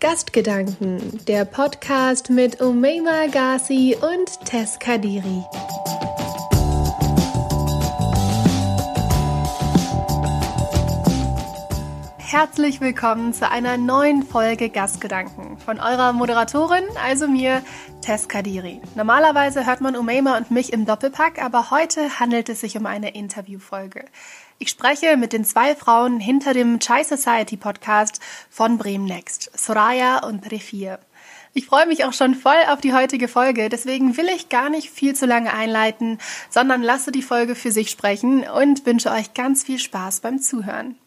Gastgedanken, der Podcast mit Umeima Ghazi und Tess Kadiri. Herzlich willkommen zu einer neuen Folge Gastgedanken von eurer Moderatorin, also mir, Tess Kadiri. Normalerweise hört man Umeima und mich im Doppelpack, aber heute handelt es sich um eine Interviewfolge. Ich spreche mit den zwei Frauen hinter dem Chai Society Podcast von Bremen Next, Soraya und Refir. Ich freue mich auch schon voll auf die heutige Folge, deswegen will ich gar nicht viel zu lange einleiten, sondern lasse die Folge für sich sprechen und wünsche euch ganz viel Spaß beim Zuhören.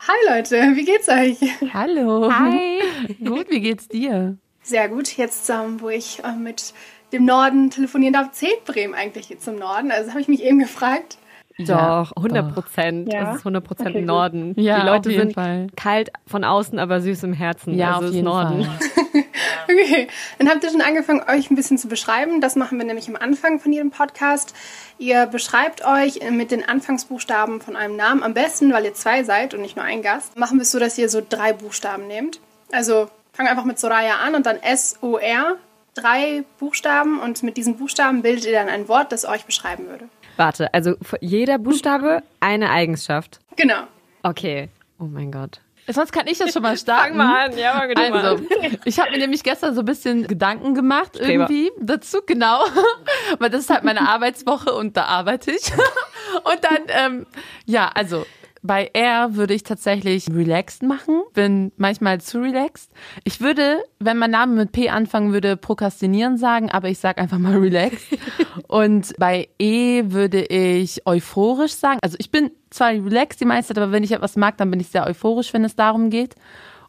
Hi Leute, wie geht's euch? Hallo. Hi. Gut, wie geht's dir? Sehr gut. Jetzt, ähm, wo ich äh, mit dem Norden telefonieren darf, zählt Bremen eigentlich zum Norden? Also habe ich mich eben gefragt. Doch, 100 Prozent. Ja. Das ist 100 Prozent Okay. Norden. Ja, Die Leute auf jeden sind Fall. kalt von außen, aber süß im Herzen. Ja, also auf ist jeden Norden. Fall. Okay, dann habt ihr schon angefangen, euch ein bisschen zu beschreiben. Das machen wir nämlich am Anfang von jedem Podcast. Ihr beschreibt euch mit den Anfangsbuchstaben von einem Namen. Am besten, weil ihr zwei seid und nicht nur ein Gast, machen wir es so, dass ihr so drei Buchstaben nehmt. Also fangen einfach mit Soraya an und dann S-O-R. Drei Buchstaben und mit diesen Buchstaben bildet ihr dann ein Wort, das euch beschreiben würde. Warte, also für jeder Buchstabe eine Eigenschaft. Genau. Okay. Oh mein Gott. Sonst kann ich das schon mal starten. an. Ja, fang du mal Also, ich habe mir nämlich gestern so ein bisschen Gedanken gemacht Streber. irgendwie dazu, genau. Weil das ist halt meine Arbeitswoche und da arbeite ich. Und dann, ähm, ja, also bei R würde ich tatsächlich relaxed machen. Bin manchmal zu relaxed. Ich würde, wenn mein Name mit P anfangen würde, prokrastinieren sagen, aber ich sage einfach mal relaxed. Und bei E würde ich euphorisch sagen. Also ich bin zwar relaxed die meiste Zeit, aber wenn ich etwas mag, dann bin ich sehr euphorisch, wenn es darum geht.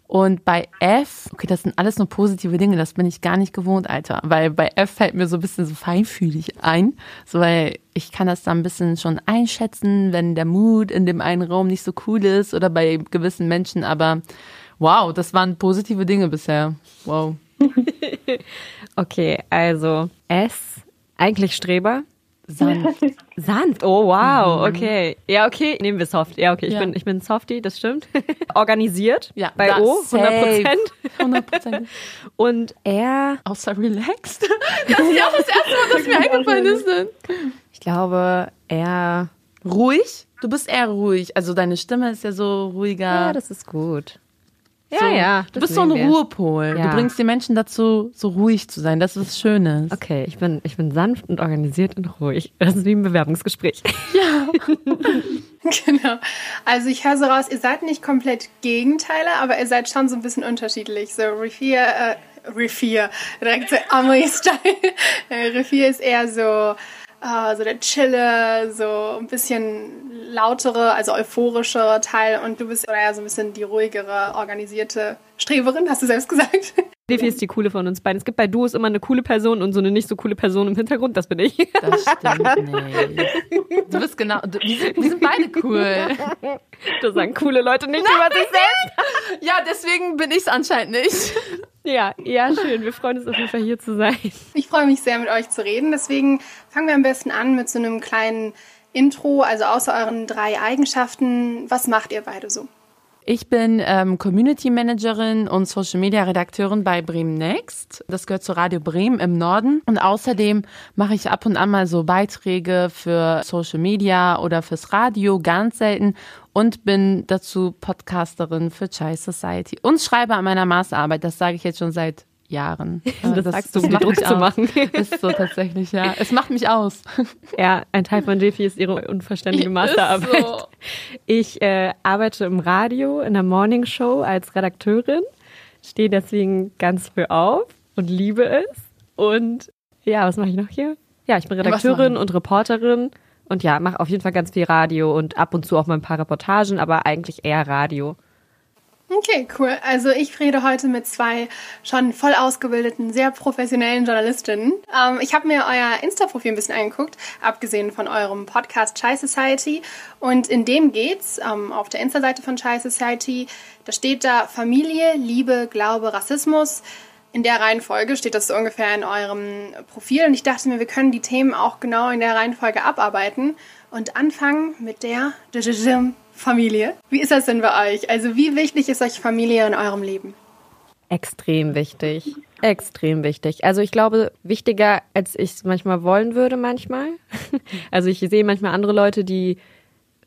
Und bei F, okay, das sind alles nur positive Dinge, das bin ich gar nicht gewohnt, Alter. Weil bei F fällt mir so ein bisschen so feinfühlig ein. So, weil ich kann das dann ein bisschen schon einschätzen, wenn der Mood in dem einen Raum nicht so cool ist oder bei gewissen Menschen. Aber wow, das waren positive Dinge bisher. Wow. Okay, also S, eigentlich Streber. Sanft. Sanft, oh wow, okay. Ja, okay, nehmen wir Soft. Ja, okay, ich, Ja. bin, ich bin Softie, das stimmt. Organisiert, Ja, bei O, 100 Prozent. 100 Prozent. Und R, Außer relaxed. Das ist ja auch das erste Mal, das mir eingefallen ist. Dann. ich glaube, R, Ruhig? Du bist eher ruhig. Also deine Stimme ist ja so ruhiger. ja, das ist gut. Ja, so, ja. Du bist so ein wir. Ruhepol. Ja. Du bringst die Menschen dazu, so ruhig zu sein. Das ist was Schönes. Okay, ich bin, ich bin sanft und organisiert und ruhig. Das ist wie ein Bewerbungsgespräch. Genau. Also ich höre so raus, ihr seid nicht komplett Gegenteile, aber ihr seid schon so ein bisschen unterschiedlich. So Refir, äh, Refir, direkt so Amory-Style. Äh, Refir ist eher so, äh, so der Chille, so ein bisschen lautere, also euphorischere Teil und du bist eher so ein bisschen die ruhigere, organisierte Streberin, hast du selbst gesagt. Defi ist die coole von uns beiden. Es gibt bei Duos immer eine coole Person und so eine nicht so coole Person im Hintergrund. Das bin ich. Das stimmt nicht. Du bist genau. Du, wir, sind, wir sind beide cool. Das sagen coole Leute nicht über sich selbst. Ja, deswegen bin ich es anscheinend nicht. Ja, ja, schön. Wir freuen uns auf jeden Fall hier zu sein. Ich freue mich sehr, mit euch zu reden. Deswegen fangen wir am besten an mit so einem kleinen Intro, also außer euren drei Eigenschaften. Was macht ihr beide so? Ich bin ähm, Community Managerin und Social Media Redakteurin bei Bremen Next. Das gehört zu Radio Bremen im Norden. Und außerdem mache ich ab und an mal so Beiträge für Social Media oder fürs Radio, ganz selten. Und bin dazu Podcasterin für Chai Society und schreibe an meiner Masterarbeit. Das sage ich jetzt schon seit Jahren. Äh, Das sagst du, um Druck zu machen. Ist so tatsächlich, ja. Es macht mich aus. Ja, ein Teil von Defi ist ihre unverständliche Masterarbeit. So. Ich äh, arbeite im Radio in der Morning Show als Redakteurin, stehe deswegen ganz früh auf und liebe es. Und ja, was mache ich noch hier? Ja, ich bin Redakteurin und Reporterin und ja, mache auf jeden Fall ganz viel Radio und ab und zu auch mal ein paar Reportagen, aber eigentlich eher Radio. Okay, cool. Also ich rede heute mit zwei schon voll ausgebildeten, sehr professionellen Journalistinnen. Ähm, ich habe mir euer Insta-Profil ein bisschen angeguckt, abgesehen von eurem Podcast Chai Society. Und in dem geht's ähm, auf der Insta-Seite von Chai Society. Da steht da Familie, Liebe, Glaube, Rassismus. In der Reihenfolge steht das so ungefähr in eurem Profil. Und ich dachte mir, wir können die Themen auch genau in der Reihenfolge abarbeiten und anfangen mit der Familie. Wie ist das denn bei euch? Also wie wichtig ist euch Familie in eurem Leben? Extrem wichtig. Extrem wichtig. Also ich glaube, wichtiger, als ich es manchmal wollen würde, manchmal. Also ich sehe manchmal andere Leute, die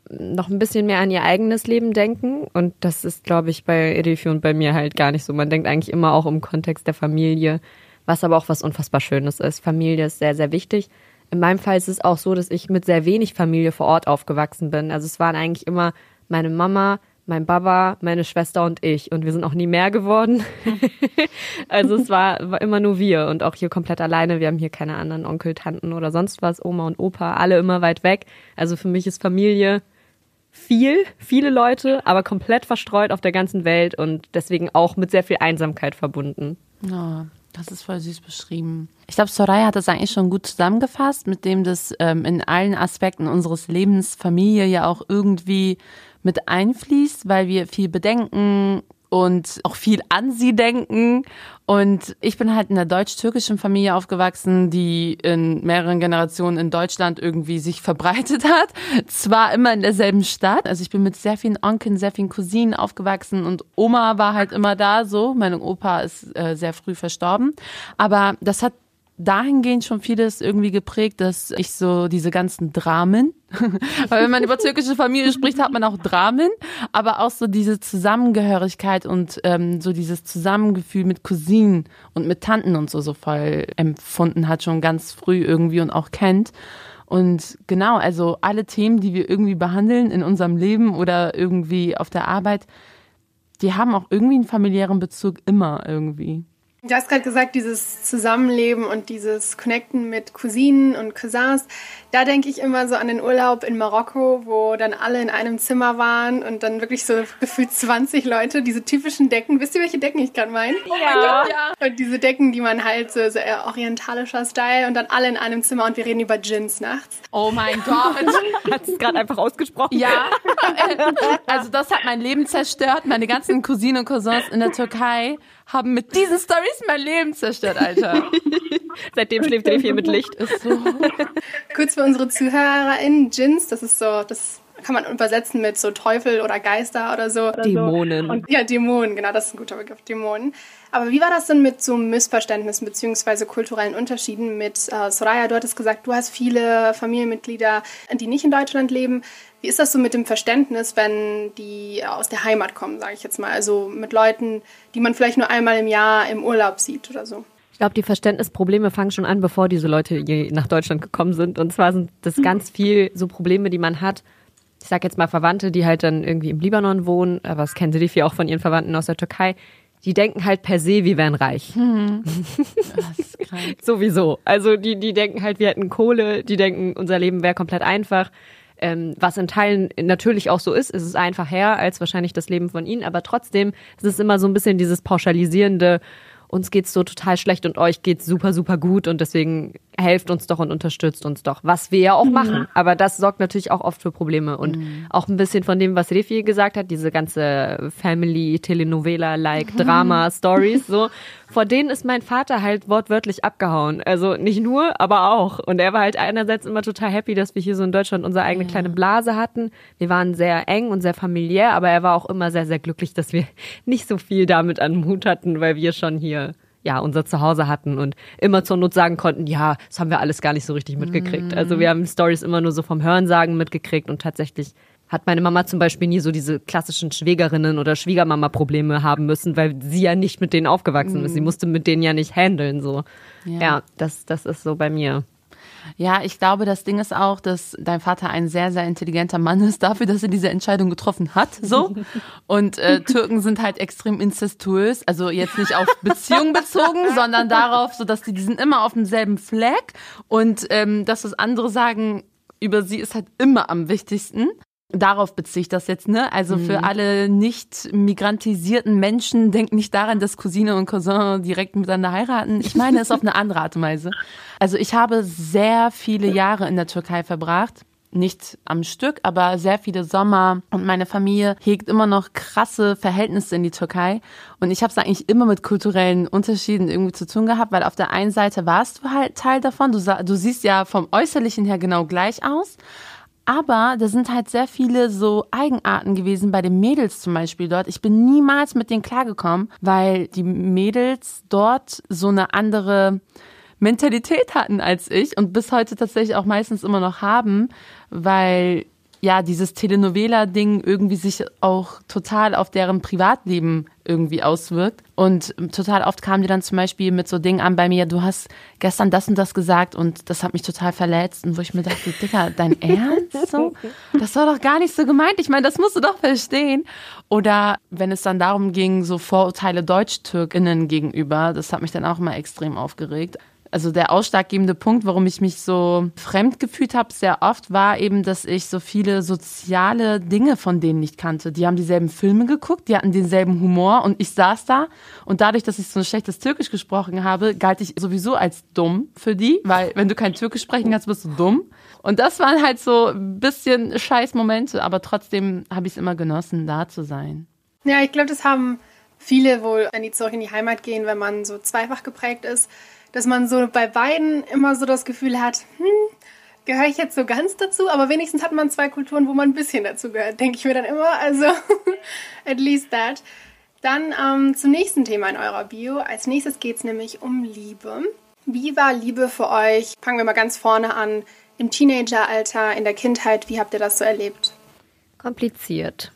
noch ein bisschen mehr an ihr eigenes Leben denken. Und das ist, glaube ich, bei Edifi und bei mir halt gar nicht so. Man denkt eigentlich immer auch im Kontext der Familie, was aber auch was unfassbar Schönes ist. Familie ist sehr, sehr wichtig. In meinem Fall ist es auch so, dass ich mit sehr wenig Familie vor Ort aufgewachsen bin. Also es waren eigentlich immer meine Mama, mein Baba, meine Schwester und ich. Und wir sind auch nie mehr geworden. also es war, war immer nur wir und auch hier komplett alleine. Wir haben hier keine anderen Onkel, Tanten oder sonst was, Oma und Opa, alle immer weit weg. Also für mich ist Familie viel, viele Leute, aber komplett verstreut auf der ganzen Welt und deswegen auch mit sehr viel Einsamkeit verbunden. Oh, das ist voll süß beschrieben. Ich glaube, Soraya hat das eigentlich schon gut zusammengefasst, mit dem das ähm, in allen Aspekten unseres Lebens Familie ja auch irgendwie mit einfließt, weil wir viel bedenken und auch viel an sie denken. Und ich bin halt in einer deutsch-türkischen Familie aufgewachsen, die in mehreren Generationen in Deutschland irgendwie sich verbreitet hat. Zwar immer in derselben Stadt. Also ich bin mit sehr vielen Onkeln, sehr vielen Cousinen aufgewachsen und Oma war halt immer da so. Mein Opa ist äh, sehr früh verstorben. Aber das hat dahingehend schon vieles irgendwie geprägt, dass ich so diese ganzen Dramen, weil wenn man über türkische Familie spricht, hat man auch Dramen, aber auch so diese Zusammengehörigkeit und ähm, so dieses Zusammengefühl mit Cousinen und mit Tanten und so so voll empfunden hat, schon ganz früh irgendwie und auch kennt. Und genau, also alle Themen, die wir irgendwie behandeln in unserem Leben oder irgendwie auf der Arbeit, die haben auch irgendwie einen familiären Bezug immer irgendwie. Du hast gerade gesagt, dieses Zusammenleben und dieses Connecten mit Cousinen und Cousins. Da denke ich immer so an den Urlaub in Marokko, wo dann alle in einem Zimmer waren und dann wirklich so gefühlt 20 Leute, diese typischen Decken. Wisst ihr, welche Decken ich gerade meine? Ja. ja. Und diese Decken, die man halt so, so eher orientalischer Style und dann alle in einem Zimmer und wir reden über Gins nachts. Oh mein Gott. Hat es gerade einfach ausgesprochen? Ja. Also das hat mein Leben zerstört. Meine ganzen Cousinen und Cousins in der Türkei haben mit diesen Stories mein Leben zerstört, Alter. Seitdem schläft er viel mit Licht. Ist so. Kurz für unsere ZuhörerInnen, Djinns, das ist so, das kann man übersetzen mit so Teufel oder Geister oder so. Dämonen. Und, ja, Dämonen, genau, das ist ein guter Begriff, Dämonen. Aber wie war das denn mit so Missverständnissen beziehungsweise kulturellen Unterschieden mit äh, Soraya? Du hattest gesagt, du hast viele Familienmitglieder, die nicht in Deutschland leben. Wie ist das so mit dem Verständnis, wenn die aus der Heimat kommen, sage ich jetzt mal? Also mit Leuten, die man vielleicht nur einmal im Jahr im Urlaub sieht oder so? Ich glaube, die Verständnisprobleme fangen schon an, bevor diese Leute nach Deutschland gekommen sind. Und zwar sind das ganz viel so Probleme, die man hat. Ich sage jetzt mal Verwandte, die halt dann irgendwie im Libanon wohnen, aber das kennen sie die viel auch von ihren Verwandten aus der Türkei. Die denken halt per se, wir wären reich. Hm. Das ist krank. Sowieso. Also die, die denken halt, wir hätten Kohle, die denken, unser Leben wäre komplett einfach. Ähm, was in Teilen natürlich auch so ist, ist es einfach her als wahrscheinlich das Leben von ihnen, aber trotzdem ist es immer so ein bisschen dieses pauschalisierende, uns geht's so total schlecht und euch geht's super, super gut und deswegen helft uns doch und unterstützt uns doch, was wir ja auch machen. Aber das sorgt natürlich auch oft für Probleme und Mhm. auch ein bisschen von dem, was Refi gesagt hat, diese ganze Family, Telenovela-like Drama-Stories, so. Vor denen ist mein Vater halt wortwörtlich abgehauen. Also nicht nur, aber auch. Und er war halt einerseits immer total happy, dass wir hier so in Deutschland unsere eigene kleine Blase hatten. Wir waren sehr eng und sehr familiär, aber er war auch immer sehr, sehr glücklich, dass wir nicht so viel damit an Mut hatten, weil wir schon hier ja, unser Zuhause hatten und immer zur Not sagen konnten, ja, das haben wir alles gar nicht so richtig mitgekriegt. Also wir haben Stories immer nur so vom Hörensagen mitgekriegt und tatsächlich hat meine Mama zum Beispiel nie so diese klassischen Schwägerinnen oder Schwiegermama-Probleme haben müssen, weil sie ja nicht mit denen aufgewachsen ist. Sie musste mit denen ja nicht handeln, so. Ja. Ja, das, das ist so bei mir. Ja, ich glaube, das Ding ist auch, dass dein Vater ein sehr, sehr intelligenter Mann ist dafür, dass er diese Entscheidung getroffen hat, so. Und äh, Türken sind halt extrem incestuös, also jetzt nicht auf Beziehung bezogen, sondern darauf, so dass die, die sind immer auf demselben Fleck und ähm, das, was andere sagen über sie, ist halt immer am wichtigsten. Darauf beziehe ich das jetzt, ne? Also für alle nicht migrantisierten Menschen, denkt nicht daran, dass Cousine und Cousin direkt miteinander heiraten. Ich meine es auf eine andere Art und Weise. Also ich habe sehr viele Jahre in der Türkei verbracht. Nicht am Stück, aber sehr viele Sommer. Und meine Familie hegt immer noch krasse Verhältnisse in die Türkei. Und ich habe es eigentlich immer mit kulturellen Unterschieden irgendwie zu tun gehabt, weil auf der einen Seite warst du halt Teil davon. Du, du siehst ja vom Äußerlichen her genau gleich aus. Aber da sind halt sehr viele so Eigenarten gewesen bei den Mädels zum Beispiel dort. Ich bin niemals mit denen klargekommen, weil die Mädels dort so eine andere Mentalität hatten als ich und bis heute tatsächlich auch meistens immer noch haben, weil ja, dieses Telenovela-Ding irgendwie sich auch total auf deren Privatleben irgendwie auswirkt. Und total oft kamen die dann zum Beispiel mit so Dingen an bei mir, du hast gestern das und das gesagt und das hat mich total verletzt. Und wo ich mir dachte, Digga, dein Ernst? So? Das war doch gar nicht so gemeint. Ich meine, das musst du doch verstehen. Oder wenn es dann darum ging, so Vorurteile Deutsch-TürkInnen gegenüber, das hat mich dann auch immer extrem aufgeregt also der ausschlaggebende Punkt, warum ich mich so fremd gefühlt habe, sehr oft, war eben, dass ich so viele soziale Dinge von denen nicht kannte. Die haben dieselben Filme geguckt, die hatten denselben Humor und ich saß da und dadurch, dass ich so ein schlechtes Türkisch gesprochen habe, galt ich sowieso als dumm für die, weil wenn du kein Türkisch sprechen kannst, bist du dumm. Und das waren halt so ein bisschen scheiß Momente, aber trotzdem habe ich es immer genossen, da zu sein. Ja, ich glaube, das haben viele wohl, wenn die zurück in die Heimat gehen, wenn man so zweifach geprägt ist dass man so bei beiden immer so das Gefühl hat, hm, gehöre ich jetzt so ganz dazu, aber wenigstens hat man zwei Kulturen, wo man ein bisschen dazu gehört, denke ich mir dann immer. Also, at least that. Dann ähm, zum nächsten Thema in eurer Bio. Als nächstes geht es nämlich um Liebe. Wie war Liebe für euch? Fangen wir mal ganz vorne an. Im Teenageralter, in der Kindheit, wie habt ihr das so erlebt? Kompliziert.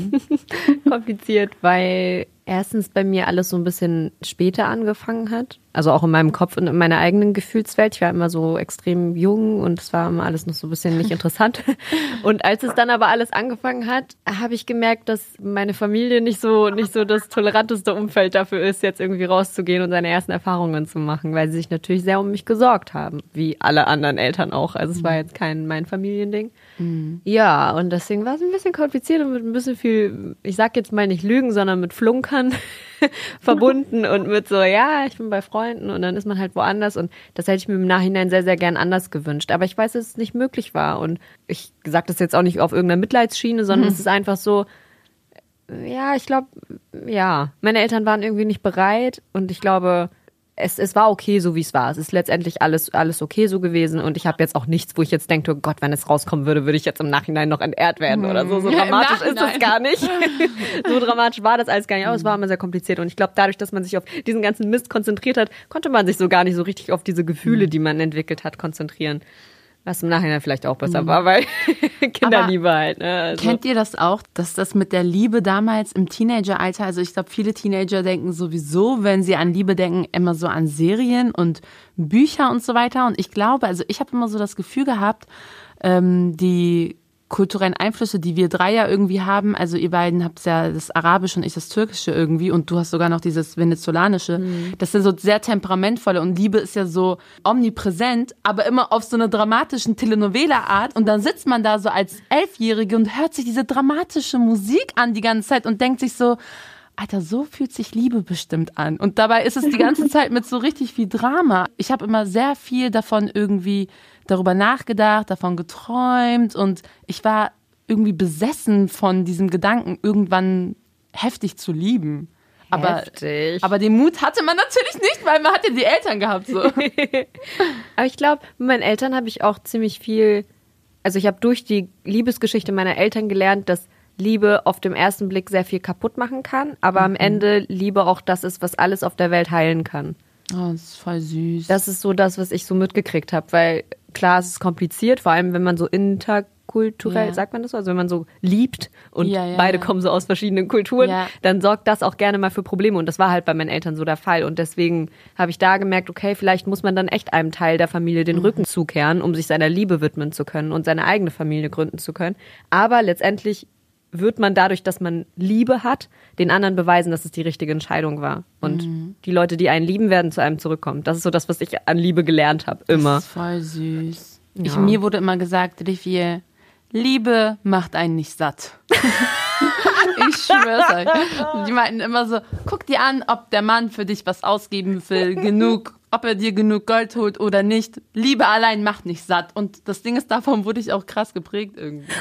Kompliziert, weil erstens bei mir alles so ein bisschen später angefangen hat. Also auch in meinem Kopf und in meiner eigenen Gefühlswelt. Ich war immer so extrem jung und es war immer alles noch so ein bisschen nicht interessant. Und als es dann aber alles angefangen hat, habe ich gemerkt, dass meine Familie nicht so, nicht so das toleranteste Umfeld dafür ist, jetzt irgendwie rauszugehen und seine ersten Erfahrungen zu machen, weil sie sich natürlich sehr um mich gesorgt haben. Wie alle anderen Eltern auch. Also es war jetzt kein mein Familiending. Mhm. Ja, und deswegen war es ein bisschen kompliziert und mit ein bisschen viel, ich sag jetzt mal nicht Lügen, sondern mit Flunkern verbunden und mit so, ja, ich bin bei Freunden und dann ist man halt woanders und das hätte ich mir im Nachhinein sehr, sehr gern anders gewünscht. Aber ich weiß, dass es nicht möglich war und ich sage das jetzt auch nicht auf irgendeiner Mitleidsschiene, sondern mhm. es ist einfach so, ja, ich glaube, ja, meine Eltern waren irgendwie nicht bereit und ich glaube, es, es war okay, so wie es war. Es ist letztendlich alles, alles okay so gewesen und ich habe jetzt auch nichts, wo ich jetzt denke, oh Gott, wenn es rauskommen würde, würde ich jetzt im Nachhinein noch entehrt werden oder so. So dramatisch ist das gar nicht. so dramatisch war das alles gar nicht, aber es war immer sehr kompliziert und ich glaube, dadurch, dass man sich auf diesen ganzen Mist konzentriert hat, konnte man sich so gar nicht so richtig auf diese Gefühle, die man entwickelt hat, konzentrieren. Was im Nachhinein vielleicht auch besser mhm. war, weil Kinderliebe Aber halt. Ne? Also. Kennt ihr das auch, dass das mit der Liebe damals im Teenageralter, also ich glaube, viele Teenager denken sowieso, wenn sie an Liebe denken, immer so an Serien und Bücher und so weiter. Und ich glaube, also ich habe immer so das Gefühl gehabt, ähm, die kulturellen Einflüsse, die wir drei ja irgendwie haben. Also ihr beiden habt ja das Arabische und ich das Türkische irgendwie und du hast sogar noch dieses Venezolanische. Mhm. Das sind so sehr temperamentvolle und Liebe ist ja so omnipräsent, aber immer auf so einer dramatischen Telenovela-Art und dann sitzt man da so als Elfjährige und hört sich diese dramatische Musik an die ganze Zeit und denkt sich so, Alter, so fühlt sich Liebe bestimmt an. Und dabei ist es die ganze Zeit mit so richtig viel Drama. Ich habe immer sehr viel davon irgendwie darüber nachgedacht, davon geträumt und ich war irgendwie besessen von diesem Gedanken, irgendwann heftig zu lieben. Aber, Heftig. aber den Mut hatte man natürlich nicht, weil man hat ja die Eltern gehabt. So. aber ich glaube, mit meinen Eltern habe ich auch ziemlich viel, also ich habe durch die Liebesgeschichte meiner Eltern gelernt, dass Liebe auf dem ersten Blick sehr viel kaputt machen kann, aber mhm. am Ende Liebe auch das ist, was alles auf der Welt heilen kann. Oh, das ist voll süß. Das ist so das, was ich so mitgekriegt habe, weil klar, es ist kompliziert, vor allem wenn man so interkulturell, ja. sagt man das so, also wenn man so liebt und ja, ja, beide kommen so aus verschiedenen Kulturen, dann sorgt das auch gerne mal für Probleme. Und das war halt bei meinen Eltern so der Fall. Und deswegen habe ich da gemerkt, okay, vielleicht muss man dann echt einem Teil der Familie den mhm. Rücken zukehren, um sich seiner Liebe widmen zu können und seine eigene Familie gründen zu können, aber letztendlich wird man dadurch, dass man Liebe hat, den anderen beweisen, dass es die richtige Entscheidung war. Und mhm. die Leute, die einen lieben, werden zu einem zurückkommen. Das ist so das, was ich an Liebe gelernt habe. Immer. Das ist voll süß. Ja. Ich, mir wurde immer gesagt, Rivier, Liebe macht einen nicht satt. ich schwör's euch. Die meinten immer so, guck dir an, ob der Mann für dich was ausgeben will, genug ob er dir genug Gold holt oder nicht. Liebe allein macht nicht satt. Und das Ding ist, davon wurde ich auch krass geprägt irgendwie.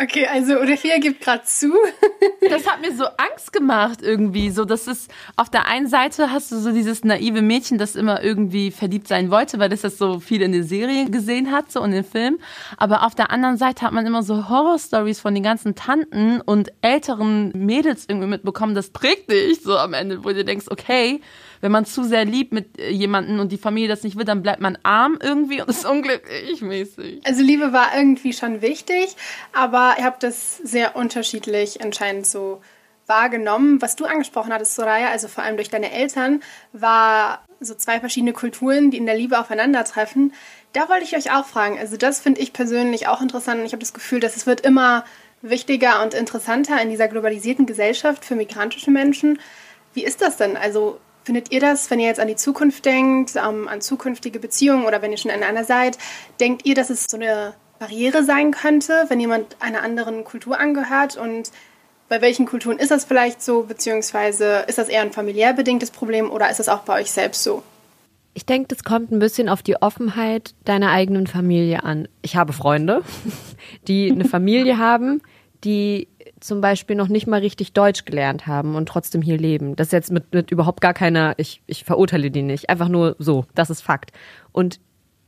Okay, also Olivia gibt gerade zu. Das hat mir so Angst gemacht irgendwie. So, das ist, auf der einen Seite hast du so dieses naive Mädchen, das immer irgendwie verliebt sein wollte, weil das das so viel in der Serie gesehen hat, so in den Film. Aber auf der anderen Seite hat man immer so Horrorstories von den ganzen Tanten und älteren Mädels irgendwie mitbekommen. Das prägt dich so am Ende, wo du denkst, okay, wenn man zu sehr liebt mit äh, jemandem und die Familie das nicht will, dann bleibt man arm irgendwie und ist unglücklich mäßig. Also Liebe war irgendwie schon wichtig, aber ihr habt das sehr unterschiedlich anscheinend so wahrgenommen. Was du angesprochen hattest, Soraya, also vor allem durch deine Eltern, war so zwei verschiedene Kulturen, die in der Liebe aufeinandertreffen. Da wollte ich euch auch fragen. Also das finde ich persönlich auch interessant und ich habe das Gefühl, dass es wird immer wichtiger und interessanter in dieser globalisierten Gesellschaft für migrantische Menschen. Wie ist das denn? Also Findet ihr das, wenn ihr jetzt an die Zukunft denkt, ähm, an zukünftige Beziehungen oder wenn ihr schon in einer seid, denkt ihr, dass es so eine Barriere sein könnte, wenn jemand einer anderen Kultur angehört? Und bei welchen Kulturen ist das vielleicht so, beziehungsweise ist das eher ein familiär bedingtes Problem oder ist das auch bei euch selbst so? Ich denke, das kommt ein bisschen auf die Offenheit deiner eigenen Familie an. Ich habe Freunde, die eine Familie haben, die zum Beispiel noch nicht mal richtig Deutsch gelernt haben und trotzdem hier leben. Das ist jetzt mit, mit überhaupt gar keiner, ich, ich verurteile die nicht. Einfach nur so, das ist Fakt. Und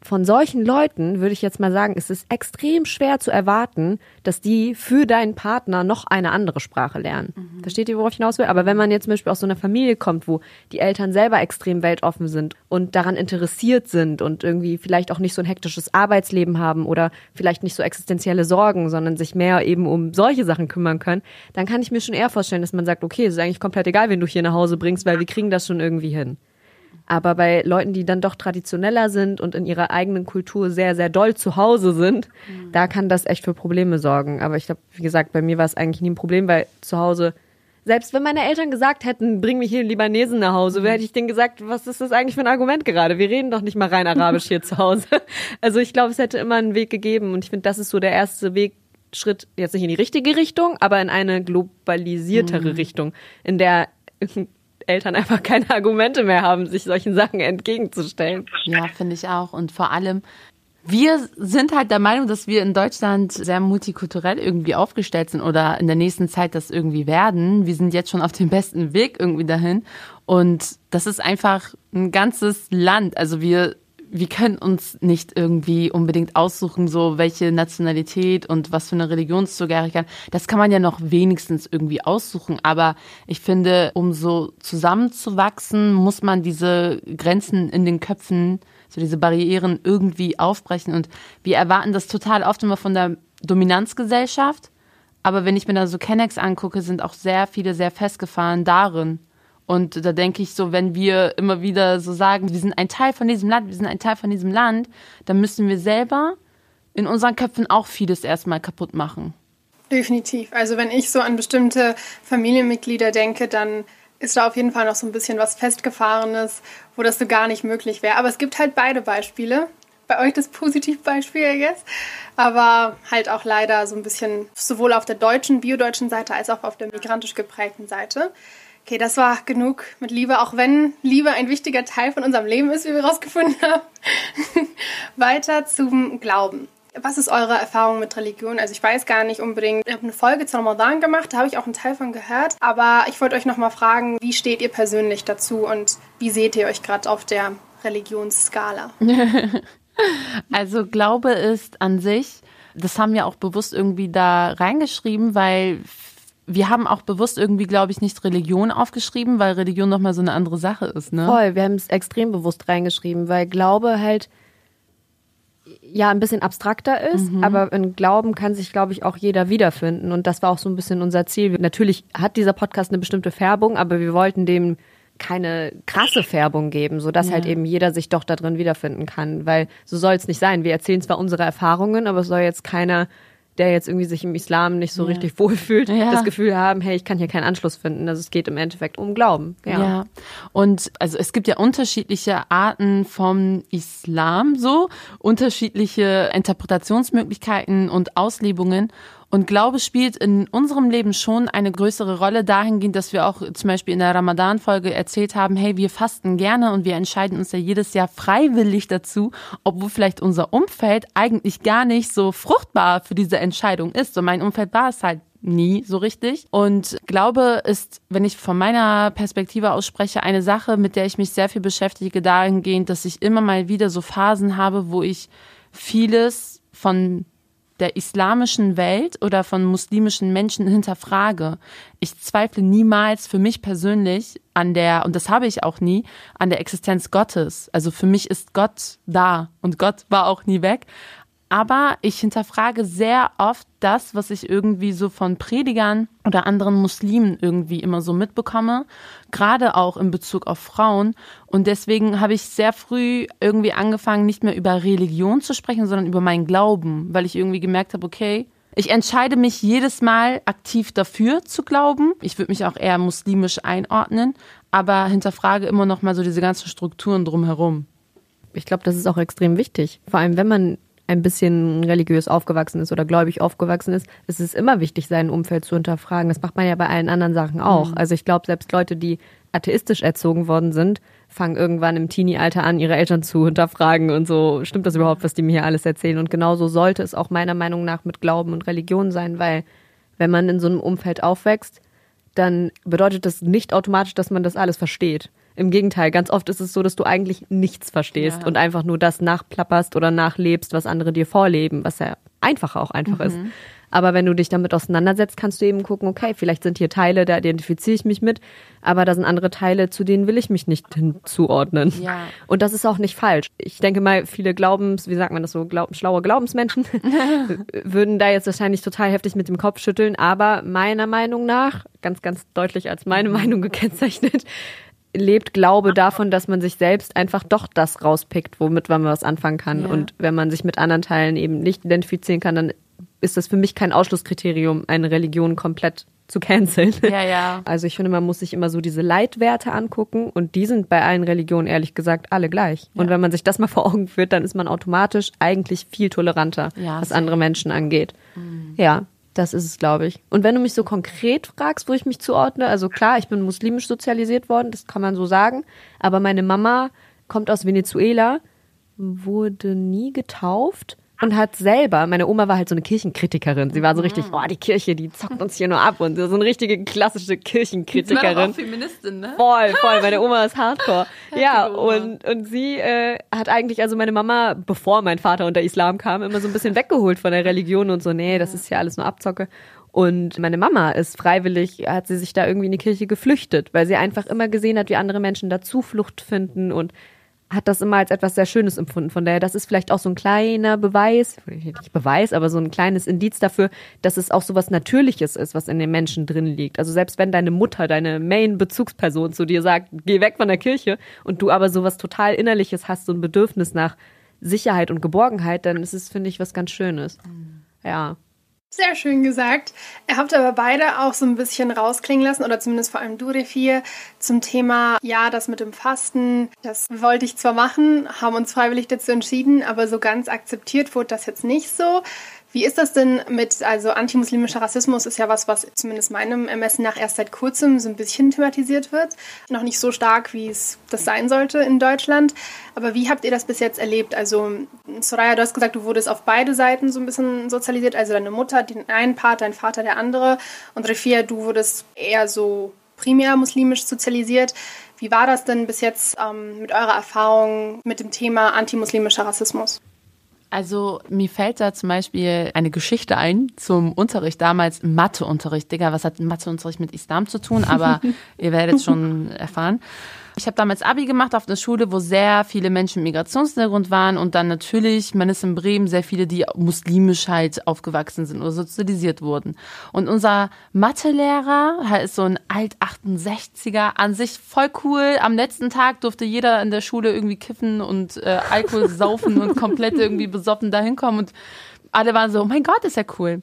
von solchen Leuten würde ich jetzt mal sagen, es ist extrem schwer zu erwarten, dass die für deinen Partner noch eine andere Sprache lernen. Mhm. Versteht ihr, worauf ich hinaus will? Aber wenn man jetzt zum Beispiel aus so einer Familie kommt, wo die Eltern selber extrem weltoffen sind und daran interessiert sind und irgendwie vielleicht auch nicht so ein hektisches Arbeitsleben haben oder vielleicht nicht so existenzielle Sorgen, sondern sich mehr eben um solche Sachen kümmern können, dann kann ich mir schon eher vorstellen, dass man sagt, okay, es ist eigentlich komplett egal, wen du hier nach Hause bringst, weil wir kriegen das schon irgendwie hin. Aber bei Leuten, die dann doch traditioneller sind und in ihrer eigenen Kultur sehr, sehr doll zu Hause sind, mhm. da kann das echt für Probleme sorgen. Aber ich glaube, wie gesagt, bei mir war es eigentlich nie ein Problem, weil zu Hause, selbst wenn meine Eltern gesagt hätten, bring mich hier einen Libanesen nach Hause, mhm. hätte ich denen gesagt, was ist das eigentlich für ein Argument gerade? Wir reden doch nicht mal rein Arabisch hier zu Hause. Also ich glaube, es hätte immer einen Weg gegeben und ich finde, das ist so der erste Weg, Schritt jetzt nicht in die richtige Richtung, aber in eine globalisiertere mhm. Richtung, in der Eltern einfach keine Argumente mehr haben, sich solchen Sachen entgegenzustellen. Ja, finde ich auch. Und vor allem, wir sind halt der Meinung, dass wir in Deutschland sehr multikulturell irgendwie aufgestellt sind oder in der nächsten Zeit das irgendwie werden. Wir sind jetzt schon auf dem besten Weg irgendwie dahin. Und das ist einfach ein ganzes Land. Also wir wir können uns nicht irgendwie unbedingt aussuchen, so welche Nationalität und was für eine Religionszugehörigkeit. Das kann man ja noch wenigstens irgendwie aussuchen. Aber ich finde, um so zusammenzuwachsen, muss man diese Grenzen in den Köpfen, so diese Barrieren irgendwie aufbrechen. Und wir erwarten das total oft immer von der Dominanzgesellschaft. Aber wenn ich mir da so Kennex angucke, sind auch sehr viele sehr festgefahren darin. Und da denke ich so, wenn wir immer wieder so sagen, wir sind ein Teil von diesem Land, wir sind ein Teil von diesem Land, dann müssen wir selber in unseren Köpfen auch vieles erstmal kaputt machen. Definitiv. Also wenn ich so an bestimmte Familienmitglieder denke, dann ist da auf jeden Fall noch so ein bisschen was Festgefahrenes, wo das so gar nicht möglich wäre. Aber es gibt halt beide Beispiele. Bei euch das Positivbeispiel, I guess. Aber halt auch leider so ein bisschen sowohl auf der deutschen, biodeutschen Seite als auch auf der migrantisch geprägten Seite. Okay, das war genug mit Liebe, auch wenn Liebe ein wichtiger Teil von unserem Leben ist, wie wir rausgefunden haben. Weiter zum Glauben. Was ist eure Erfahrung mit Religion? Also ich weiß gar nicht unbedingt. Ich habe eine Folge zu Ramadan gemacht, da habe ich auch einen Teil von gehört. Aber ich wollte euch nochmal fragen, wie steht ihr persönlich dazu und wie seht ihr euch gerade auf der Religionsskala? also Glaube ist an sich, das haben wir auch bewusst irgendwie da reingeschrieben, weil wir haben auch bewusst irgendwie, glaube ich, nicht Religion aufgeschrieben, weil Religion nochmal so eine andere Sache ist, ne? Voll, wir haben es extrem bewusst reingeschrieben, weil Glaube halt ja ein bisschen abstrakter ist, mhm. aber in Glauben kann sich, glaube ich, auch jeder wiederfinden. Und das war auch so ein bisschen unser Ziel. Natürlich hat dieser Podcast eine bestimmte Färbung, aber wir wollten dem keine krasse Färbung geben, sodass ja. halt eben jeder sich doch da drin wiederfinden kann. Weil so soll es nicht sein. Wir erzählen zwar unsere Erfahrungen, aber es soll jetzt keiner der jetzt irgendwie sich im Islam nicht so ja. richtig wohlfühlt, ja. das Gefühl haben, hey, ich kann hier keinen Anschluss finden. Also es geht im Endeffekt um Glauben. Ja. ja. Und also es gibt ja unterschiedliche Arten vom Islam so, unterschiedliche Interpretationsmöglichkeiten und Auslebungen. Und Glaube spielt in unserem Leben schon eine größere Rolle dahingehend, dass wir auch zum Beispiel in der Ramadan-Folge erzählt haben, hey, wir fasten gerne und wir entscheiden uns ja jedes Jahr freiwillig dazu, obwohl vielleicht unser Umfeld eigentlich gar nicht so fruchtbar für diese Entscheidung ist. Und mein Umfeld war es halt nie so richtig. Und Glaube ist, wenn ich von meiner Perspektive aus spreche, eine Sache, mit der ich mich sehr viel beschäftige, dahingehend, dass ich immer mal wieder so Phasen habe, wo ich vieles von der islamischen Welt oder von muslimischen Menschen hinterfrage. Ich zweifle niemals für mich persönlich an der, und das habe ich auch nie, an der Existenz Gottes. Also für mich ist Gott da und Gott war auch nie weg. Aber ich hinterfrage sehr oft das, was ich irgendwie so von Predigern oder anderen Muslimen irgendwie immer so mitbekomme, gerade auch in Bezug auf Frauen. Und deswegen habe ich sehr früh irgendwie angefangen, nicht mehr über Religion zu sprechen, sondern über meinen Glauben, weil ich irgendwie gemerkt habe, okay, ich entscheide mich jedes Mal aktiv dafür zu glauben. Ich würde mich auch eher muslimisch einordnen, aber hinterfrage immer noch mal so diese ganzen Strukturen drumherum. Ich glaube, das ist auch extrem wichtig. Vor allem, wenn man ein bisschen religiös aufgewachsen ist oder gläubig aufgewachsen ist, ist es immer wichtig, sein Umfeld zu hinterfragen. Das macht man ja bei allen anderen Sachen auch. Mhm. Also ich glaube, selbst Leute, die atheistisch erzogen worden sind, fangen irgendwann im Teenie-Alter an, ihre Eltern zu hinterfragen und so, stimmt das überhaupt, was die mir hier alles erzählen? Und genauso sollte es auch meiner Meinung nach mit Glauben und Religion sein, weil wenn man in so einem Umfeld aufwächst, dann bedeutet das nicht automatisch, dass man das alles versteht. Im Gegenteil, ganz oft ist es so, dass du eigentlich nichts verstehst ja. und einfach nur das nachplapperst oder nachlebst, was andere dir vorleben, was ja einfacher auch einfach mhm. ist. Aber wenn du dich damit auseinandersetzt, kannst du eben gucken, okay, vielleicht sind hier Teile, da identifiziere ich mich mit, aber da sind andere Teile, zu denen will ich mich nicht hinzuordnen. Ja. Und das ist auch nicht falsch. Ich denke mal, viele Glaubens, wie sagt man das so, glaub, schlaue Glaubensmenschen würden da jetzt wahrscheinlich total heftig mit dem Kopf schütteln, aber meiner Meinung nach, ganz, ganz deutlich als meine Meinung gekennzeichnet, lebt Glaube davon, dass man sich selbst einfach doch das rauspickt, womit man was anfangen kann. Ja. Und wenn man sich mit anderen Teilen eben nicht identifizieren kann, dann ist das für mich kein Ausschlusskriterium, eine Religion komplett zu canceln. Ja, ja. Also ich finde, man muss sich immer so diese Leitwerte angucken und die sind bei allen Religionen ehrlich gesagt alle gleich. Ja. Und wenn man sich das mal vor Augen führt, dann ist man automatisch eigentlich viel toleranter, ja, was andere Menschen angeht. Mhm. Ja. Das ist es, glaube ich. Und wenn du mich so konkret fragst, wo ich mich zuordne, also klar, ich bin muslimisch sozialisiert worden, das kann man so sagen, aber meine Mama kommt aus Venezuela, wurde nie getauft und hat selber, meine Oma war halt so eine Kirchenkritikerin. Sie war so richtig, oh, die Kirche, die zockt uns hier nur ab und so eine richtige klassische Kirchenkritikerin. Sie war auch Feministin, ne? Voll, voll. Meine Oma ist Hardcore. ja, und, und sie äh, hat eigentlich, also meine Mama, bevor mein Vater unter Islam kam, immer so ein bisschen weggeholt von der Religion und so, nee, das ist ja alles nur Abzocke. Und meine Mama ist freiwillig, hat sie sich da irgendwie in die Kirche geflüchtet, weil sie einfach immer gesehen hat, wie andere Menschen da Zuflucht finden und hat das immer als etwas sehr Schönes empfunden. Von daher, das ist vielleicht auch so ein kleiner Beweis, nicht Beweis, aber so ein kleines Indiz dafür, dass es auch so was Natürliches ist, was in den Menschen drin liegt. Also selbst wenn deine Mutter, deine Main-Bezugsperson zu dir sagt, geh weg von der Kirche und du aber so was total Innerliches hast, so ein Bedürfnis nach Sicherheit und Geborgenheit, dann ist es, finde ich, was ganz Schönes. Mhm. Ja. Sehr schön gesagt. Ihr habt aber beide auch so ein bisschen rausklingen lassen, oder zumindest vor allem du, Refir, zum Thema, ja, das mit dem Fasten, das wollte ich zwar machen, haben uns freiwillig dazu entschieden, aber so ganz akzeptiert wurde das jetzt nicht so. Wie ist das denn mit, also antimuslimischer Rassismus ist ja was, was zumindest meinem Ermessen nach erst seit kurzem so ein bisschen thematisiert wird. Noch nicht so stark, wie es das sein sollte in Deutschland. Aber wie habt ihr das bis jetzt erlebt? Also, Soraya, du hast gesagt, du wurdest auf beide Seiten so ein bisschen sozialisiert. Also deine Mutter, den einen Part, dein Vater, der andere. Und Refia, du wurdest eher so primär muslimisch sozialisiert. Wie war das denn bis jetzt ähm, mit eurer Erfahrung mit dem Thema antimuslimischer Rassismus? Also mir fällt da zum Beispiel eine Geschichte ein zum Unterricht damals, Matheunterricht. Digga, was hat Matheunterricht mit Islam zu tun? Aber ihr werdet schon erfahren. Ich habe damals Abi gemacht auf einer Schule, wo sehr viele Menschen mit Migrationshintergrund waren und dann natürlich, man ist in Bremen, sehr viele, die muslimisch halt aufgewachsen sind oder sozialisiert wurden. Und unser Mathelehrer ist so ein Alt-68er, an sich voll cool. Am letzten Tag durfte jeder in der Schule irgendwie kiffen und äh, Alkohol saufen und komplett irgendwie besoffen dahin kommen und alle waren so, oh mein Gott, ist ja cool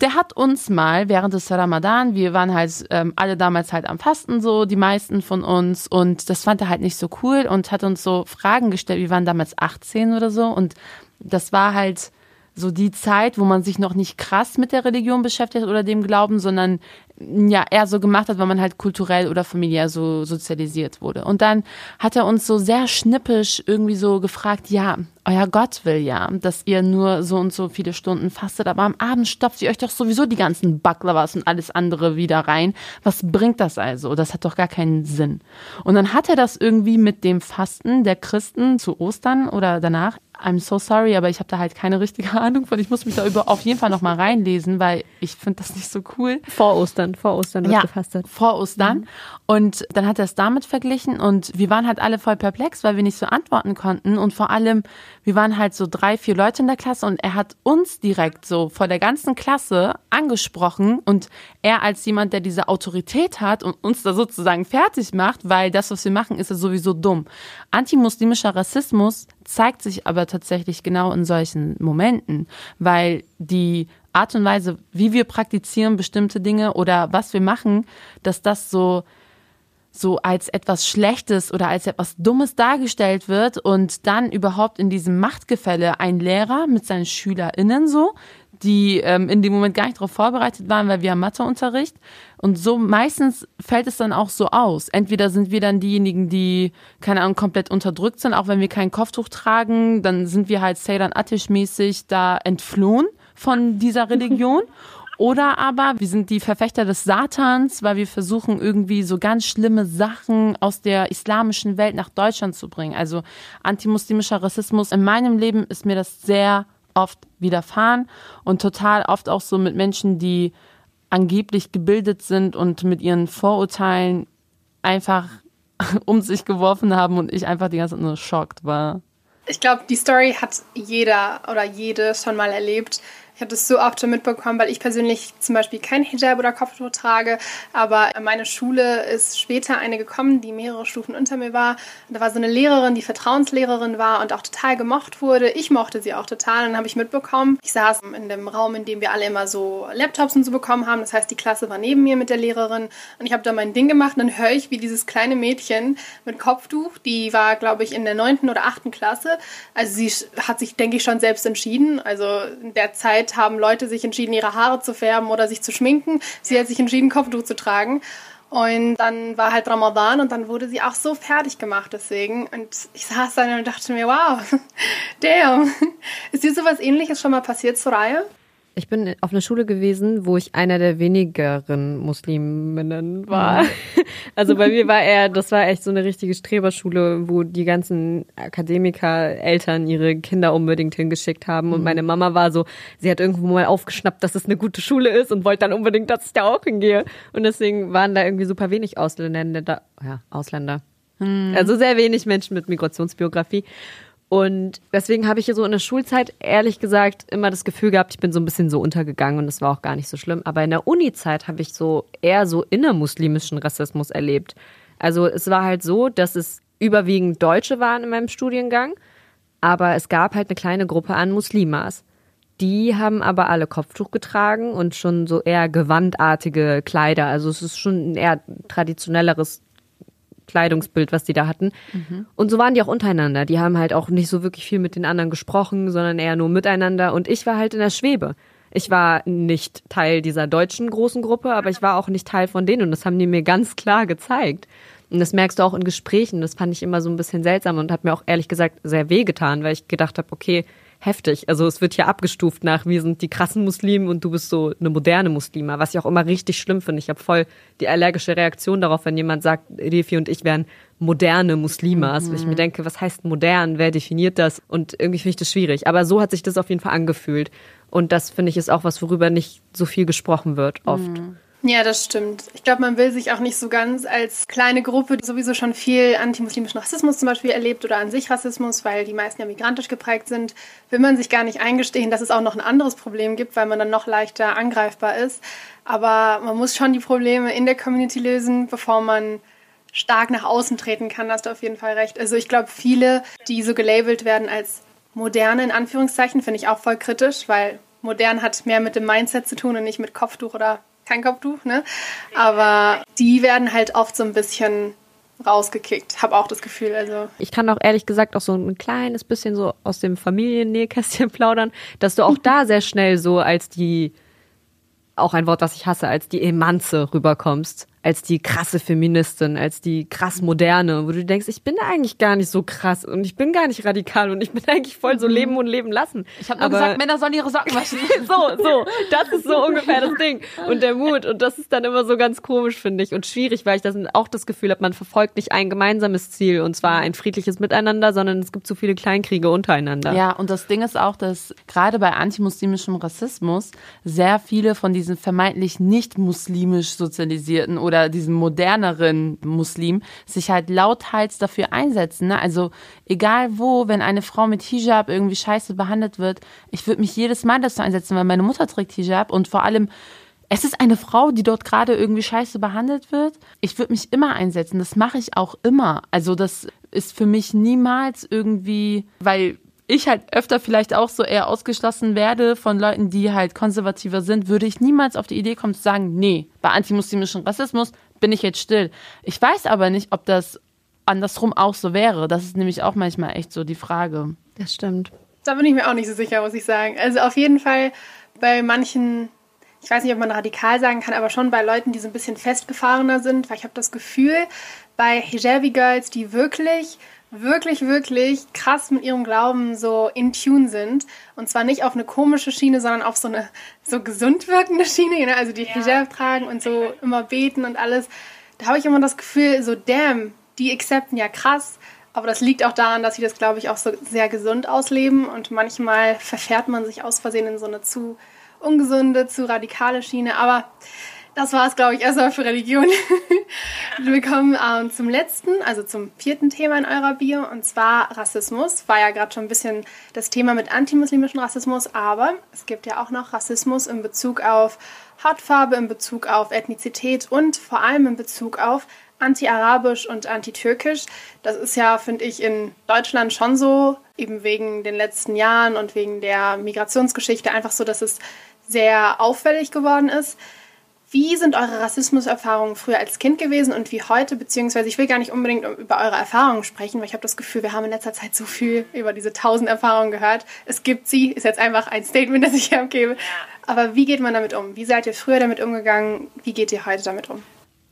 der hat uns mal während des Ramadan, wir waren halt ähm, alle damals halt am Fasten so, die meisten von uns und das fand er halt nicht so cool und hat uns so Fragen gestellt, wir waren damals 18 oder so und das war halt so die Zeit, wo man sich noch nicht krass mit der Religion beschäftigt oder dem Glauben, sondern ja eher so gemacht hat, weil man halt kulturell oder familiär so sozialisiert wurde. Und dann hat er uns so sehr schnippisch irgendwie so gefragt, ja, euer Gott will ja, dass ihr nur so und so viele Stunden fastet, aber am Abend stopft ihr euch doch sowieso die ganzen Backlavas und alles andere wieder rein. Was bringt das also? Das hat doch gar keinen Sinn. Und dann hat er das irgendwie mit dem Fasten der Christen zu Ostern oder danach I'm so sorry, aber ich habe da halt keine richtige Ahnung von. Ich muss mich da über auf jeden Fall noch mal reinlesen, weil ich finde das nicht so cool. Vor Ostern, vor Ostern wird ja, gefastet. Vor Ostern. Mhm. Und dann hat er es damit verglichen und wir waren halt alle voll perplex, weil wir nicht so antworten konnten. Und vor allem, wir waren halt so drei, vier Leute in der Klasse und er hat uns direkt so vor der ganzen Klasse angesprochen und er als jemand, der diese Autorität hat und uns da sozusagen fertig macht, weil das, was wir machen, ist ja sowieso dumm. Antimuslimischer Rassismus zeigt sich aber tatsächlich genau in solchen Momenten, weil die Art und Weise, wie wir praktizieren bestimmte Dinge oder was wir machen, dass das so so als etwas Schlechtes oder als etwas Dummes dargestellt wird und dann überhaupt in diesem Machtgefälle ein Lehrer mit seinen SchülerInnen so, die ähm, in dem Moment gar nicht darauf vorbereitet waren, weil wir haben Matheunterricht. Und so meistens fällt es dann auch so aus. Entweder sind wir dann diejenigen, die, keine Ahnung, komplett unterdrückt sind, auch wenn wir kein Kopftuch tragen, dann sind wir halt Seydan Attisch mäßig da entflohen von dieser Religion. Oder aber wir sind die Verfechter des Satans, weil wir versuchen irgendwie so ganz schlimme Sachen aus der islamischen Welt nach Deutschland zu bringen. Also antimuslimischer Rassismus. In meinem Leben ist mir das sehr oft widerfahren und total oft auch so mit Menschen, die angeblich gebildet sind und mit ihren Vorurteilen einfach um sich geworfen haben und ich einfach die ganze Zeit nur schockt war. Ich glaube, die Story hat jeder oder jede schon mal erlebt. Ich habe das so oft schon mitbekommen, weil ich persönlich zum Beispiel kein Hijab oder Kopftuch trage, aber meine Schule ist später eine gekommen, die mehrere Stufen unter mir war. Da war so eine Lehrerin, die Vertrauenslehrerin war und auch total gemocht wurde. Ich mochte sie auch total und dann habe ich mitbekommen, ich saß in dem Raum, in dem wir alle immer so Laptops und so bekommen haben. Das heißt, die Klasse war neben mir mit der Lehrerin und ich habe da mein Ding gemacht und dann höre ich, wie dieses kleine Mädchen mit Kopftuch, die war, glaube ich, in der neunten oder achten Klasse. Also sie hat sich, denke ich, schon selbst entschieden. Also in der Zeit Zeit haben Leute sich entschieden, ihre Haare zu färben oder sich zu schminken. Sie hat sich entschieden, Kopftuch zu tragen. Und dann war halt Ramadan und dann wurde sie auch so fertig gemacht deswegen. Und ich saß dann und dachte mir, wow, damn. Ist dir sowas ähnliches schon mal passiert, Soraya? Ich bin auf einer Schule gewesen, wo ich einer der wenigeren Musliminnen war. Mhm. Also bei mir war er, das war echt so eine richtige Streberschule, wo die ganzen Akademiker, Eltern ihre Kinder unbedingt hingeschickt haben. Und mhm. meine Mama war so, sie hat irgendwo mal aufgeschnappt, dass es eine gute Schule ist und wollte dann unbedingt, dass ich da auch hingehe. Und deswegen waren da irgendwie super wenig Ausländer da, ja, Ausländer. Mhm. Also sehr wenig Menschen mit Migrationsbiografie. Und deswegen habe ich hier so in der Schulzeit ehrlich gesagt immer das Gefühl gehabt, ich bin so ein bisschen so untergegangen und das war auch gar nicht so schlimm. Aber in der Uni-Zeit habe ich so eher so innermuslimischen Rassismus erlebt. Also es war halt so, dass es überwiegend Deutsche waren in meinem Studiengang, aber es gab halt eine kleine Gruppe an Muslimas. Die haben aber alle Kopftuch getragen und schon so eher gewandartige Kleider. Also es ist schon ein eher traditionelleres Kleidungsbild, was die da hatten. Mhm. Und so waren die auch untereinander. Die haben halt auch nicht so wirklich viel mit den anderen gesprochen, sondern eher nur miteinander. Und ich war halt in der Schwebe. Ich war nicht Teil dieser deutschen großen Gruppe, aber ich war auch nicht Teil von denen. Und das haben die mir ganz klar gezeigt. Und das merkst du auch in Gesprächen. Das fand ich immer so ein bisschen seltsam und hat mir auch ehrlich gesagt sehr weh getan, weil ich gedacht habe, okay, heftig. Also es wird hier abgestuft nach, wir sind die krassen Muslime und du bist so eine moderne Muslima, was ich auch immer richtig schlimm finde. Ich habe voll die allergische Reaktion darauf, wenn jemand sagt, Refi und ich wären moderne Muslimas. Mhm. Weil ich mir denke, was heißt modern? Wer definiert das? Und irgendwie finde ich das schwierig. Aber so hat sich das auf jeden Fall angefühlt. Und das finde ich ist auch was, worüber nicht so viel gesprochen wird oft. Mhm. Ja, das stimmt. Ich glaube, man will sich auch nicht so ganz als kleine Gruppe, die sowieso schon viel antimuslimischen Rassismus zum Beispiel erlebt oder an sich Rassismus, weil die meisten ja migrantisch geprägt sind, will man sich gar nicht eingestehen, dass es auch noch ein anderes Problem gibt, weil man dann noch leichter angreifbar ist. Aber man muss schon die Probleme in der Community lösen, bevor man stark nach außen treten kann. Hast du auf jeden Fall recht. Also ich glaube, viele, die so gelabelt werden als moderne, in Anführungszeichen, finde ich auch voll kritisch, weil modern hat mehr mit dem Mindset zu tun und nicht mit Kopftuch oder kein Kopftuch, ne? Aber die werden halt oft so ein bisschen rausgekickt. Habe auch das Gefühl. Also ich kann auch ehrlich gesagt auch so ein kleines bisschen so aus dem Familiennähkästchen plaudern, dass du auch da sehr schnell so als die auch ein Wort, das ich hasse, als die Emanze rüberkommst als die krasse Feministin, als die krass moderne, wo du denkst, ich bin eigentlich gar nicht so krass und ich bin gar nicht radikal und ich bin eigentlich voll so mhm. leben und leben lassen. Ich habe nur Aber gesagt, Männer sollen ihre Socken waschen. so, so, das ist so ungefähr das Ding und der Mut und das ist dann immer so ganz komisch finde ich und schwierig, weil ich das auch das Gefühl habe, man verfolgt nicht ein gemeinsames Ziel und zwar ein friedliches Miteinander, sondern es gibt zu viele Kleinkriege untereinander. Ja, und das Ding ist auch, dass gerade bei antimuslimischem Rassismus sehr viele von diesen vermeintlich nicht muslimisch sozialisierten oder oder diesem moderneren Muslim sich halt lauthals dafür einsetzen. Ne? Also egal wo, wenn eine Frau mit Hijab irgendwie scheiße behandelt wird, ich würde mich jedes Mal dazu einsetzen, weil meine Mutter trägt Hijab und vor allem es ist eine Frau, die dort gerade irgendwie scheiße behandelt wird. Ich würde mich immer einsetzen. Das mache ich auch immer. Also das ist für mich niemals irgendwie, weil ich halt öfter vielleicht auch so eher ausgeschlossen werde von Leuten, die halt konservativer sind, würde ich niemals auf die Idee kommen zu sagen, nee, bei antimuslimischem Rassismus bin ich jetzt still. Ich weiß aber nicht, ob das andersrum auch so wäre. Das ist nämlich auch manchmal echt so die Frage. Das stimmt. Da bin ich mir auch nicht so sicher, muss ich sagen. Also auf jeden Fall bei manchen, ich weiß nicht, ob man radikal sagen kann, aber schon bei Leuten, die so ein bisschen festgefahrener sind, weil ich habe das Gefühl, bei Hijabi Girls, die wirklich wirklich, wirklich krass mit ihrem Glauben so in Tune sind. Und zwar nicht auf eine komische Schiene, sondern auf so eine so gesund wirkende Schiene. Also die Hijab tragen und so immer beten und alles. Da habe ich immer das Gefühl, so damn, die accepten ja krass. Aber das liegt auch daran, dass sie das, glaube ich, auch so sehr gesund ausleben. Und manchmal verfährt man sich aus Versehen in so eine zu ungesunde, zu radikale Schiene. Aber das war es, glaube ich, erstmal für Religion. Wir kommen ähm, zum letzten, also zum vierten Thema in eurer Bio, und zwar Rassismus. War ja gerade schon ein bisschen das Thema mit antimuslimischem Rassismus, aber es gibt ja auch noch Rassismus in Bezug auf Hautfarbe, in Bezug auf Ethnizität und vor allem in Bezug auf anti-arabisch und anti-türkisch. Das ist ja, finde ich, in Deutschland schon so, eben wegen den letzten Jahren und wegen der Migrationsgeschichte einfach so, dass es sehr auffällig geworden ist. Wie sind eure Rassismuserfahrungen früher als Kind gewesen und wie heute? Beziehungsweise ich will gar nicht unbedingt über eure Erfahrungen sprechen, weil ich habe das Gefühl, wir haben in letzter Zeit so viel über diese tausend Erfahrungen gehört. Es gibt sie, ist jetzt einfach ein Statement, das ich hier abgebe. Aber wie geht man damit um? Wie seid ihr früher damit umgegangen? Wie geht ihr heute damit um?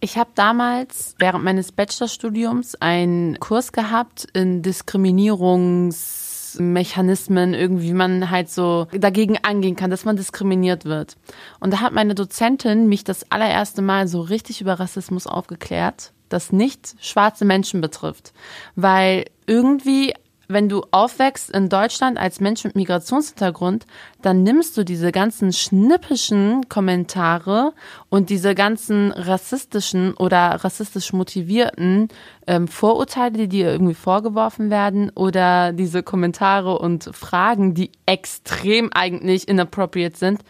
Ich habe damals während meines Bachelorstudiums einen Kurs gehabt in Diskriminierungs Mechanismen irgendwie man halt so dagegen angehen kann, dass man diskriminiert wird. Und da hat meine Dozentin mich das allererste Mal so richtig über Rassismus aufgeklärt, das nicht schwarze Menschen betrifft, weil irgendwie wenn du aufwächst in Deutschland als Mensch mit Migrationshintergrund, dann nimmst du diese ganzen schnippischen Kommentare und diese ganzen rassistischen oder rassistisch motivierten ähm, Vorurteile, die dir irgendwie vorgeworfen werden oder diese Kommentare und Fragen, die extrem eigentlich inappropriate sind,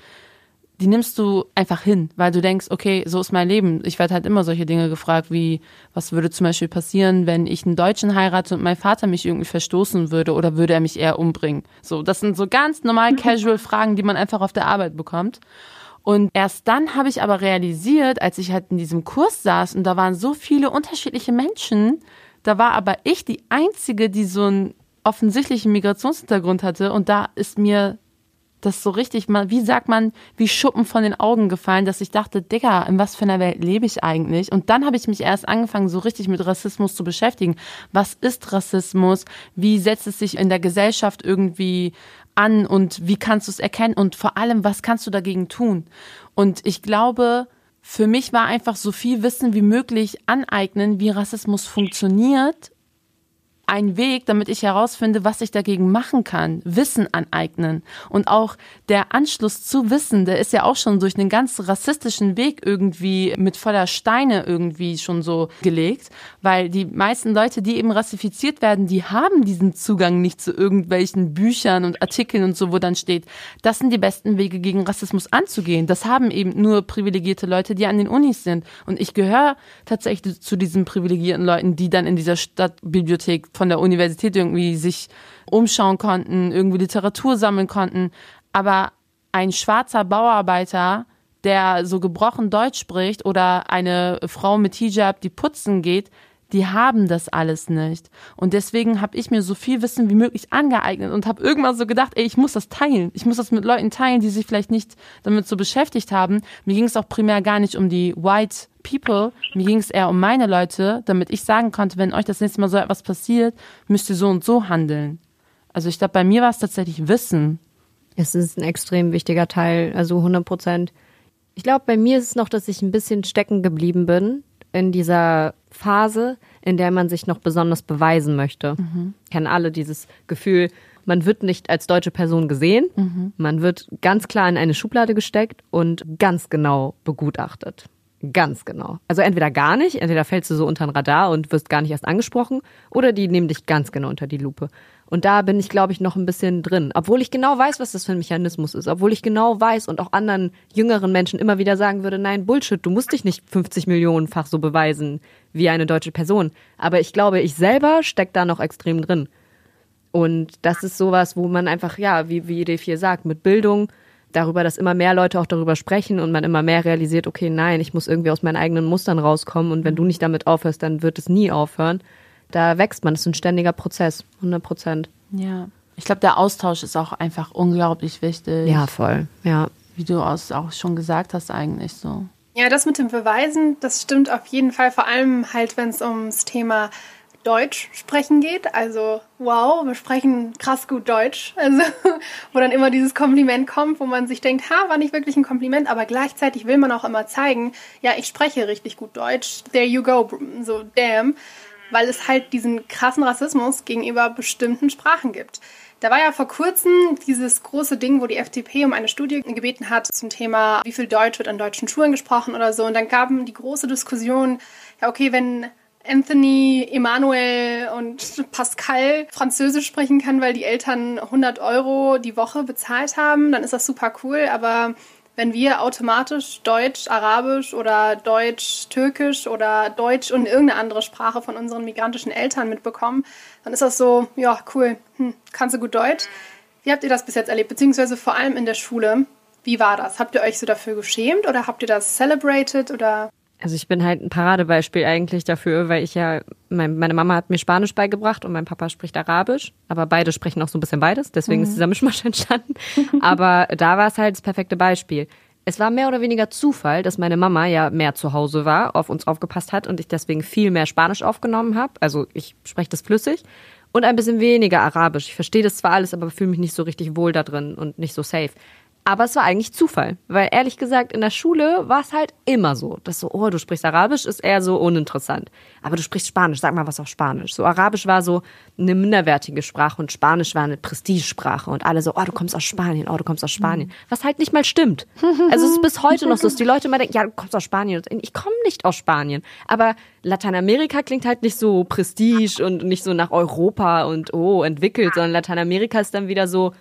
die nimmst du einfach hin, weil du denkst, okay, so ist mein Leben. Ich werde halt immer solche Dinge gefragt, wie, was würde zum Beispiel passieren, wenn ich einen Deutschen heirate und mein Vater mich irgendwie verstoßen würde oder würde er mich eher umbringen? So, das sind so ganz normal casual Fragen, die man einfach auf der Arbeit bekommt. Und erst dann habe ich aber realisiert, als ich halt in diesem Kurs saß und da waren so viele unterschiedliche Menschen, da war aber ich die einzige, die so einen offensichtlichen Migrationshintergrund hatte und da ist mir das so richtig wie sagt man, wie Schuppen von den Augen gefallen, dass ich dachte, Digga, in was für einer Welt lebe ich eigentlich? Und dann habe ich mich erst angefangen, so richtig mit Rassismus zu beschäftigen. Was ist Rassismus? Wie setzt es sich in der Gesellschaft irgendwie an und wie kannst du es erkennen? Und vor allem, was kannst du dagegen tun? Und ich glaube, für mich war einfach so viel Wissen wie möglich aneignen, wie Rassismus funktioniert ein Weg, damit ich herausfinde, was ich dagegen machen kann. Wissen aneignen. Und auch der Anschluss zu Wissen, der ist ja auch schon durch einen ganz rassistischen Weg irgendwie mit voller Steine irgendwie schon so gelegt. Weil die meisten Leute, die eben rassifiziert werden, die haben diesen Zugang nicht zu irgendwelchen Büchern und Artikeln und so, wo dann steht, das sind die besten Wege gegen Rassismus anzugehen. Das haben eben nur privilegierte Leute, die an den Unis sind. Und ich gehöre tatsächlich zu diesen privilegierten Leuten, die dann in dieser Stadtbibliothek von der Universität irgendwie sich umschauen konnten, irgendwie Literatur sammeln konnten. Aber ein schwarzer Bauarbeiter, der so gebrochen Deutsch spricht oder eine Frau mit Hijab, die putzen geht, die haben das alles nicht. Und deswegen habe ich mir so viel Wissen wie möglich angeeignet und habe irgendwann so gedacht, ey, ich muss das teilen. Ich muss das mit Leuten teilen, die sich vielleicht nicht damit so beschäftigt haben. Mir ging es auch primär gar nicht um die White People, mir ging es eher um meine Leute, damit ich sagen konnte, wenn euch das nächste Mal so etwas passiert, müsst ihr so und so handeln. Also ich glaube, bei mir war es tatsächlich Wissen. Es ist ein extrem wichtiger Teil, also 100 Prozent. Ich glaube, bei mir ist es noch, dass ich ein bisschen stecken geblieben bin in dieser Phase, in der man sich noch besonders beweisen möchte. Mhm. Kennen alle dieses Gefühl, man wird nicht als deutsche Person gesehen, mhm. man wird ganz klar in eine Schublade gesteckt und ganz genau begutachtet. Ganz genau. Also entweder gar nicht, entweder fällst du so unter den Radar und wirst gar nicht erst angesprochen, oder die nehmen dich ganz genau unter die Lupe. Und da bin ich, glaube ich, noch ein bisschen drin. Obwohl ich genau weiß, was das für ein Mechanismus ist. Obwohl ich genau weiß und auch anderen jüngeren Menschen immer wieder sagen würde, nein, Bullshit, du musst dich nicht 50 Millionenfach so beweisen wie eine deutsche Person. Aber ich glaube, ich selber steck da noch extrem drin. Und das ist sowas, wo man einfach, ja, wie, wie D4 sagt, mit Bildung, darüber, dass immer mehr Leute auch darüber sprechen und man immer mehr realisiert, okay, nein, ich muss irgendwie aus meinen eigenen Mustern rauskommen und wenn du nicht damit aufhörst, dann wird es nie aufhören. Da wächst man, das ist ein ständiger Prozess, 100 Prozent. Ja, ich glaube, der Austausch ist auch einfach unglaublich wichtig. Ja, voll, ja. Wie du auch schon gesagt hast eigentlich so. Ja, das mit dem Beweisen, das stimmt auf jeden Fall, vor allem halt, wenn es ums Thema Deutsch sprechen geht. Also, wow, wir sprechen krass gut Deutsch. Also, wo dann immer dieses Kompliment kommt, wo man sich denkt, ha, war nicht wirklich ein Kompliment, aber gleichzeitig will man auch immer zeigen, ja, ich spreche richtig gut Deutsch. There you go, so damn. Weil es halt diesen krassen Rassismus gegenüber bestimmten Sprachen gibt. Da war ja vor kurzem dieses große Ding, wo die FDP um eine Studie gebeten hat zum Thema, wie viel Deutsch wird an deutschen Schulen gesprochen oder so. Und dann gaben die große Diskussion, ja, okay, wenn Anthony, Emmanuel und Pascal Französisch sprechen kann, weil die Eltern 100 Euro die Woche bezahlt haben, dann ist das super cool. Aber wenn wir automatisch Deutsch, Arabisch oder Deutsch, Türkisch oder Deutsch und irgendeine andere Sprache von unseren migrantischen Eltern mitbekommen, dann ist das so, ja, cool, hm, kannst du gut Deutsch. Wie habt ihr das bis jetzt erlebt? Beziehungsweise vor allem in der Schule. Wie war das? Habt ihr euch so dafür geschämt oder habt ihr das celebrated oder? Also ich bin halt ein Paradebeispiel eigentlich dafür, weil ich ja, mein, meine Mama hat mir Spanisch beigebracht und mein Papa spricht Arabisch, aber beide sprechen auch so ein bisschen beides, deswegen mhm. ist dieser Mischmasch entstanden. aber da war es halt das perfekte Beispiel. Es war mehr oder weniger Zufall, dass meine Mama ja mehr zu Hause war, auf uns aufgepasst hat und ich deswegen viel mehr Spanisch aufgenommen habe. Also ich spreche das flüssig und ein bisschen weniger Arabisch. Ich verstehe das zwar alles, aber fühle mich nicht so richtig wohl da drin und nicht so safe. Aber es war eigentlich Zufall, weil ehrlich gesagt in der Schule war es halt immer so, dass so, oh, du sprichst Arabisch, ist eher so uninteressant. Aber du sprichst Spanisch, sag mal was auf Spanisch. So Arabisch war so eine minderwertige Sprache und Spanisch war eine Prestigesprache und alle so, oh, du kommst aus Spanien, oh, du kommst aus Spanien. Was halt nicht mal stimmt. Also es ist bis heute noch so, dass die Leute immer denken, ja, du kommst aus Spanien. Ich komme nicht aus Spanien. Aber Lateinamerika klingt halt nicht so prestige und nicht so nach Europa und oh, entwickelt, sondern Lateinamerika ist dann wieder so,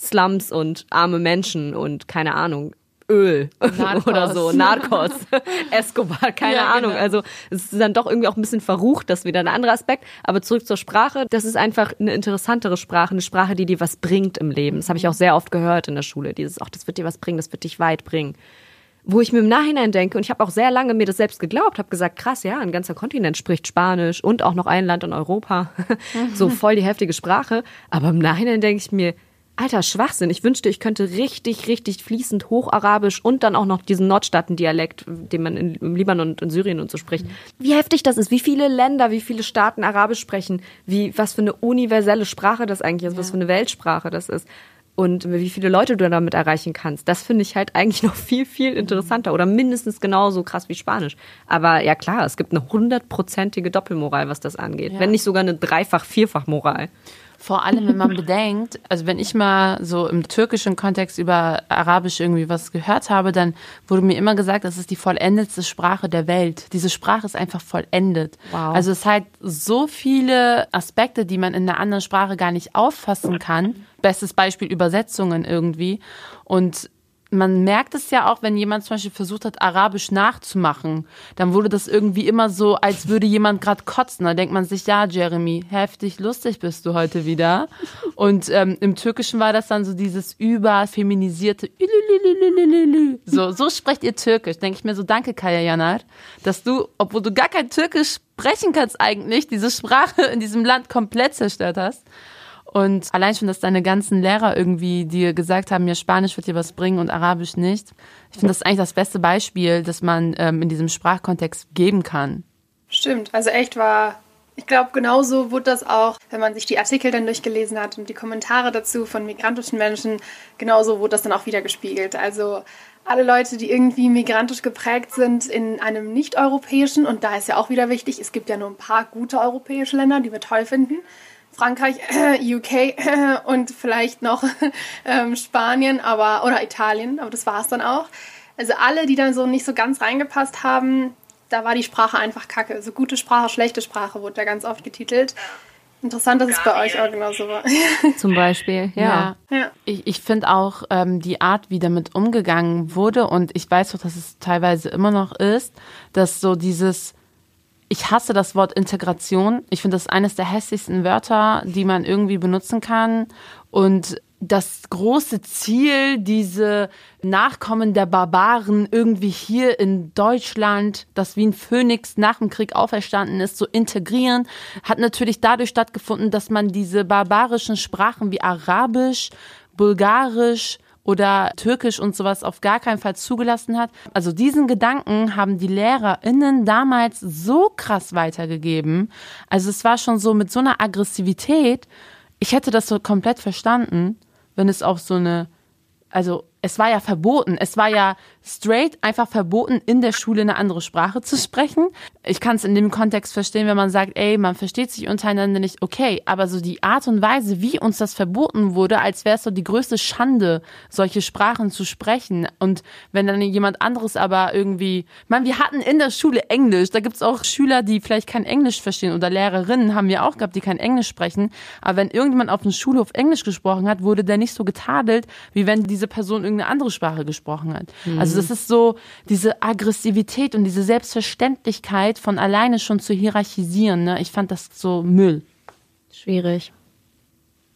Slums und arme Menschen und keine Ahnung, Öl Narcos. oder so, Narcos, Escobar, keine ja, Ahnung. Genau. Also es ist dann doch irgendwie auch ein bisschen verrucht, das ist wieder ein anderer Aspekt. Aber zurück zur Sprache, das ist einfach eine interessantere Sprache, eine Sprache, die dir was bringt im Leben. Das habe ich auch sehr oft gehört in der Schule. Dieses, ach, das wird dir was bringen, das wird dich weit bringen. Wo ich mir im Nachhinein denke, und ich habe auch sehr lange mir das selbst geglaubt, habe gesagt, krass, ja, ein ganzer Kontinent spricht Spanisch und auch noch ein Land in Europa. so voll die heftige Sprache. Aber im Nachhinein denke ich mir, alter Schwachsinn. Ich wünschte, ich könnte richtig, richtig fließend Hocharabisch und dann auch noch diesen Nordstaaten-Dialekt, den man in, im Libanon und in Syrien und so spricht. Wie heftig das ist, wie viele Länder, wie viele Staaten Arabisch sprechen, wie, was für eine universelle Sprache das eigentlich ist, ja. was für eine Weltsprache das ist. Und wie viele Leute du damit erreichen kannst, das finde ich halt eigentlich noch viel, viel interessanter oder mindestens genauso krass wie Spanisch. Aber ja klar, es gibt eine hundertprozentige Doppelmoral, was das angeht. Ja. Wenn nicht sogar eine Dreifach-Vierfach-Moral. Vor allem, wenn man bedenkt, also wenn ich mal so im türkischen Kontext über Arabisch irgendwie was gehört habe, dann wurde mir immer gesagt, das ist die vollendetste Sprache der Welt. Diese Sprache ist einfach vollendet. Wow. Also es hat so viele Aspekte, die man in einer anderen Sprache gar nicht auffassen kann. Bestes Beispiel Übersetzungen irgendwie. Und man merkt es ja auch, wenn jemand zum Beispiel versucht hat, Arabisch nachzumachen, dann wurde das irgendwie immer so, als würde jemand gerade kotzen. Da denkt man sich, ja, Jeremy, heftig lustig bist du heute wieder. Und ähm, im Türkischen war das dann so dieses überfeminisierte so, so sprecht ihr Türkisch. Denke ich mir so, danke Kaya Janar, dass du, obwohl du gar kein Türkisch sprechen kannst eigentlich, diese Sprache in diesem Land komplett zerstört hast. Und allein schon, dass deine ganzen Lehrer irgendwie dir gesagt haben, ja, Spanisch wird dir was bringen und Arabisch nicht. Ich finde, das ist eigentlich das beste Beispiel, das man ähm, in diesem Sprachkontext geben kann. Stimmt, also echt war, ich glaube, genauso wurde das auch, wenn man sich die Artikel dann durchgelesen hat und die Kommentare dazu von migrantischen Menschen, genauso wurde das dann auch wieder gespiegelt. Also alle Leute, die irgendwie migrantisch geprägt sind in einem nicht-europäischen, und da ist ja auch wieder wichtig, es gibt ja nur ein paar gute europäische Länder, die wir toll finden, Frankreich, UK und vielleicht noch ähm, Spanien, aber oder Italien, aber das war es dann auch. Also alle, die dann so nicht so ganz reingepasst haben, da war die Sprache einfach kacke. Also gute Sprache, schlechte Sprache wurde da ganz oft getitelt. Interessant, dass es bei euch auch genauso war. Zum Beispiel, ja. ja. ja. Ich, ich finde auch ähm, die Art, wie damit umgegangen wurde, und ich weiß auch, dass es teilweise immer noch ist, dass so dieses ich hasse das Wort Integration. Ich finde das eines der hässlichsten Wörter, die man irgendwie benutzen kann. Und das große Ziel, diese Nachkommen der Barbaren irgendwie hier in Deutschland, das wie ein Phönix nach dem Krieg auferstanden ist, zu integrieren, hat natürlich dadurch stattgefunden, dass man diese barbarischen Sprachen wie Arabisch, Bulgarisch, oder Türkisch und sowas auf gar keinen Fall zugelassen hat. Also diesen Gedanken haben die LehrerInnen damals so krass weitergegeben. Also es war schon so mit so einer Aggressivität. Ich hätte das so komplett verstanden, wenn es auch so eine, also es war ja verboten. Es war ja straight einfach verboten, in der Schule eine andere Sprache zu sprechen. Ich kann es in dem Kontext verstehen, wenn man sagt, ey, man versteht sich untereinander nicht, okay, aber so die Art und Weise, wie uns das verboten wurde, als wäre es so die größte Schande, solche Sprachen zu sprechen. Und wenn dann jemand anderes aber irgendwie, man, wir hatten in der Schule Englisch, da gibt's auch Schüler, die vielleicht kein Englisch verstehen oder Lehrerinnen haben wir auch gehabt, die kein Englisch sprechen. Aber wenn irgendjemand auf dem Schulhof Englisch gesprochen hat, wurde der nicht so getadelt, wie wenn diese Person irgendeine andere Sprache gesprochen hat. Mhm. Also das ist so diese Aggressivität und diese Selbstverständlichkeit von alleine schon zu hierarchisieren. Ne? Ich fand das so Müll. Schwierig.